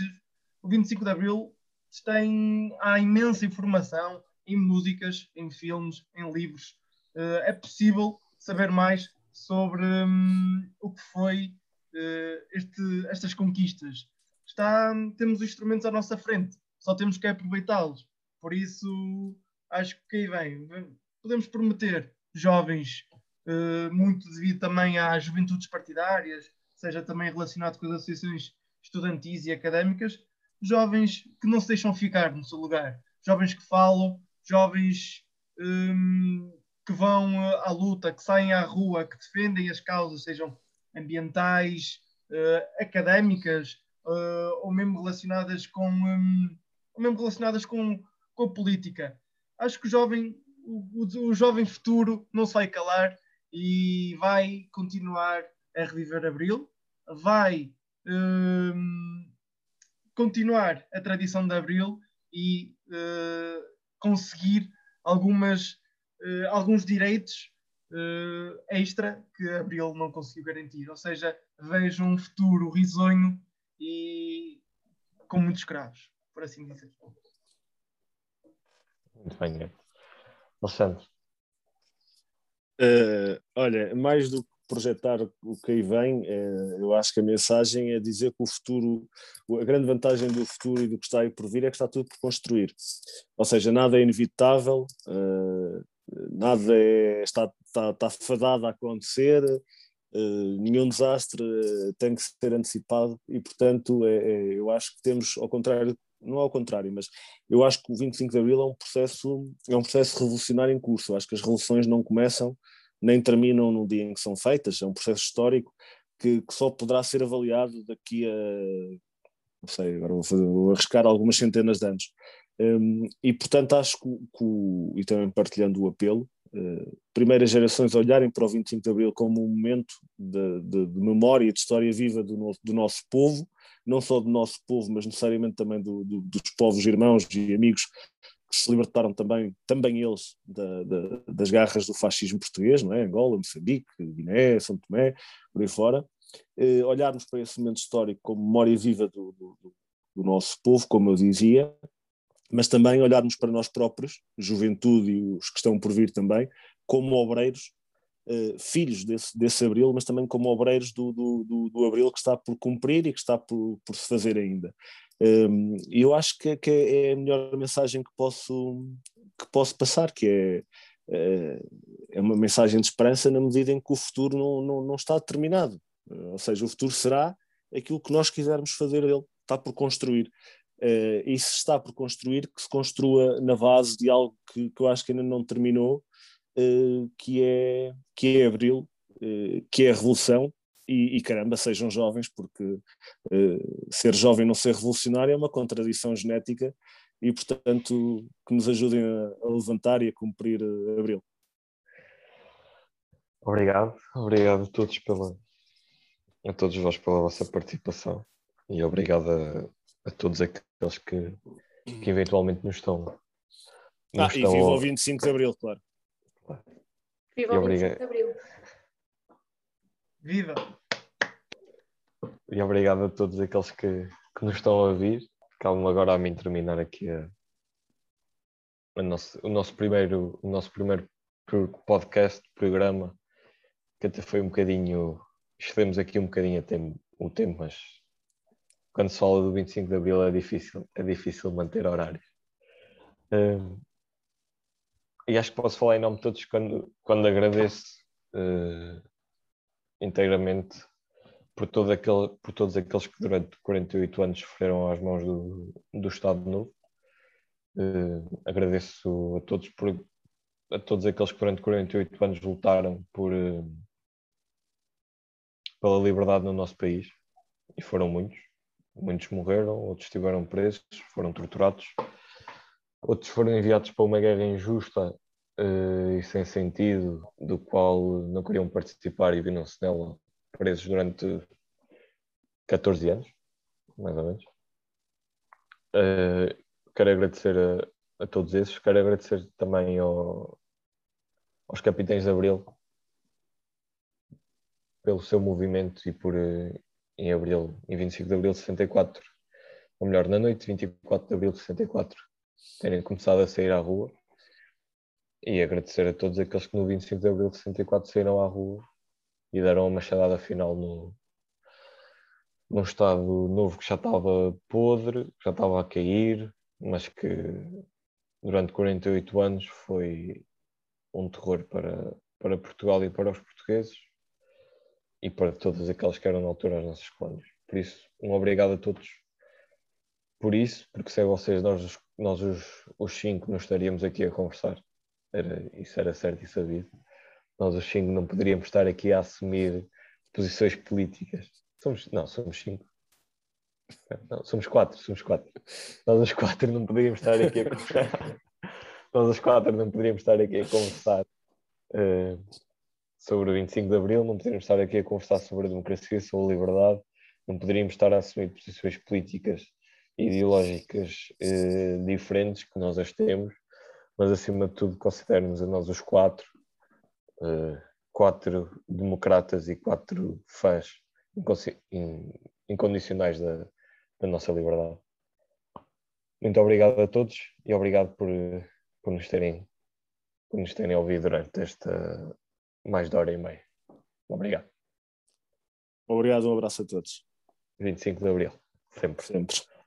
o 25 de Abril, tem, há imensa informação em músicas, em filmes, em livros. Uh, é possível saber mais sobre um, o que foi uh, este, estas conquistas. Está, temos os instrumentos à nossa frente, só temos que aproveitá-los. Por isso, acho que aí vem. Podemos prometer jovens, uh, muito devido também às juventudes partidárias, seja também relacionado com as associações estudantis e académicas, jovens que não se deixam ficar no seu lugar, jovens que falam, jovens um, que vão uh, à luta, que saem à rua, que defendem as causas, sejam ambientais, uh, académicas, ou mesmo relacionadas com, um, mesmo relacionadas com, com a política acho que o jovem, o, o, jovem futuro não se vai calar e vai continuar a reviver Abril, vai um, continuar a tradição de Abril e uh, conseguir algumas, uh, alguns direitos uh, extra que Abril não conseguiu garantir. Ou seja, vejo um futuro risonho e com muitos escravos, por assim dizer. Muito bem, Alexandre. Uh, olha, mais do que projetar o que aí vem, uh, eu acho que a mensagem é dizer que o futuro, a grande vantagem do futuro e do que está aí por vir é que está tudo por construir. Ou seja, nada é inevitável, uh, nada é, está, está, está fadado a acontecer, nenhum desastre tem que ser antecipado e, portanto, é, é, eu acho que temos, ao contrário não ao contrário, mas eu acho que o 25 de Abril é um processo, é um processo revolucionário em curso. Eu acho que as revoluções não começam nem terminam no dia em que são feitas, é um processo histórico que, que só poderá ser avaliado daqui a, não sei, agora vou, fazer, vou arriscar algumas centenas de anos. Um, e portanto acho que, que, e também partilhando o apelo, uh, primeiras gerações olharem para o 25 de Abril como um momento de, de, de memória e de história viva do, no, do nosso povo, não só do nosso povo, mas necessariamente também do, do, dos povos irmãos e amigos que se libertaram também, também eles, da, da, das garras do fascismo português, não é? Angola, Moçambique, Guiné, São Tomé, por aí fora. Eh, olharmos para esse momento histórico como memória viva do, do, do nosso povo, como eu dizia, mas também olharmos para nós próprios, juventude e os que estão por vir também, como obreiros uh, filhos desse, desse Abril, mas também como obreiros do, do, do, do, Abril que está por cumprir e que está por, por se fazer ainda. Um, e eu acho que, que, é a melhor mensagem que posso, que posso passar, que é, eh, é uma mensagem de esperança na medida em que o futuro não, não, não está determinado. Ou seja, o futuro será aquilo que nós quisermos fazer dele, está por construir. Uh, e se está por construir, que se construa na base de algo que, que eu acho que ainda não terminou, que, é, que é Abril, uh, que é a revolução, e, e, caramba, sejam jovens, porque ser jovem e não ser revolucionário é uma contradição genética, e portanto que nos ajudem a, a levantar e a cumprir Abril. Obrigado, obrigado a todos pela, a todos vós pela vossa participação e obrigado a, a todos aqueles que, que eventualmente nos estão. Nos ah, estão e viva o 25 de Abril, claro. Viva o 25 de Abril. Viva! E obrigado a todos aqueles que, que nos estão a ouvir. Calma agora a mim terminar aqui a, a nosso, o nosso primeiro, o nosso primeiro podcast, programa, que até foi um bocadinho, excedemos aqui um bocadinho tempo, o tempo, mas quando se fala do 25 de Abril é difícil, é difícil manter horários. Um, e acho que posso falar em nome de todos quando, quando agradeço uh, integramente por, todo aquele, por todos aqueles que durante 48 anos sofreram às mãos do, do Estado Novo. Uh, agradeço a todos por a todos aqueles que durante 48 anos lutaram por, uh, pela liberdade no nosso país e foram muitos. Muitos morreram, outros estiveram presos, foram torturados, outros foram enviados para uma guerra injusta uh, e sem sentido, do qual não queriam participar e viram-se nela presos durante 14 anos, mais ou menos. Uh, quero agradecer a, a, todos esses, quero agradecer também ao, aos capitães de Abril pelo seu movimento e por uh, em abril, em 25 de abril de 64, ou melhor, na noite de 24 de abril de 64, terem começado a sair à rua e agradecer a todos aqueles que no 25 de abril de 64 saíram à rua e deram uma machadada final no, num estado novo que já estava podre, que já estava a cair, mas que durante 48 anos foi um terror para, para Portugal e para os portugueses e para todas aquelas que eram na altura as nossas colónias. Por isso, um obrigado a todos por isso, porque sem vocês nós, nós os, os cinco não estaríamos aqui a conversar. Era, isso era certo e sabido. Nós os cinco não poderíamos estar aqui a assumir posições políticas. Somos, não, somos cinco. Não, somos quatro, somos quatro. Nós os quatro não poderíamos estar aqui a conversar. nós os quatro não poderíamos estar aqui a conversar. Uh, sobre o 25 de Abril, não poderíamos estar aqui a conversar sobre a democracia, sobre a liberdade, não poderíamos estar a assumir posições políticas ideológicas eh, diferentes, que nós as temos, mas acima de tudo consideramos a nós os quatro, eh, quatro democratas e quatro fãs incondicionais da, da nossa liberdade. Muito obrigado a todos e obrigado por, por, nos, terem, por nos terem ouvido durante esta mais de hora e meia. Obrigado. Obrigado, um abraço a todos. 25 de Abril, sempre. Sempre.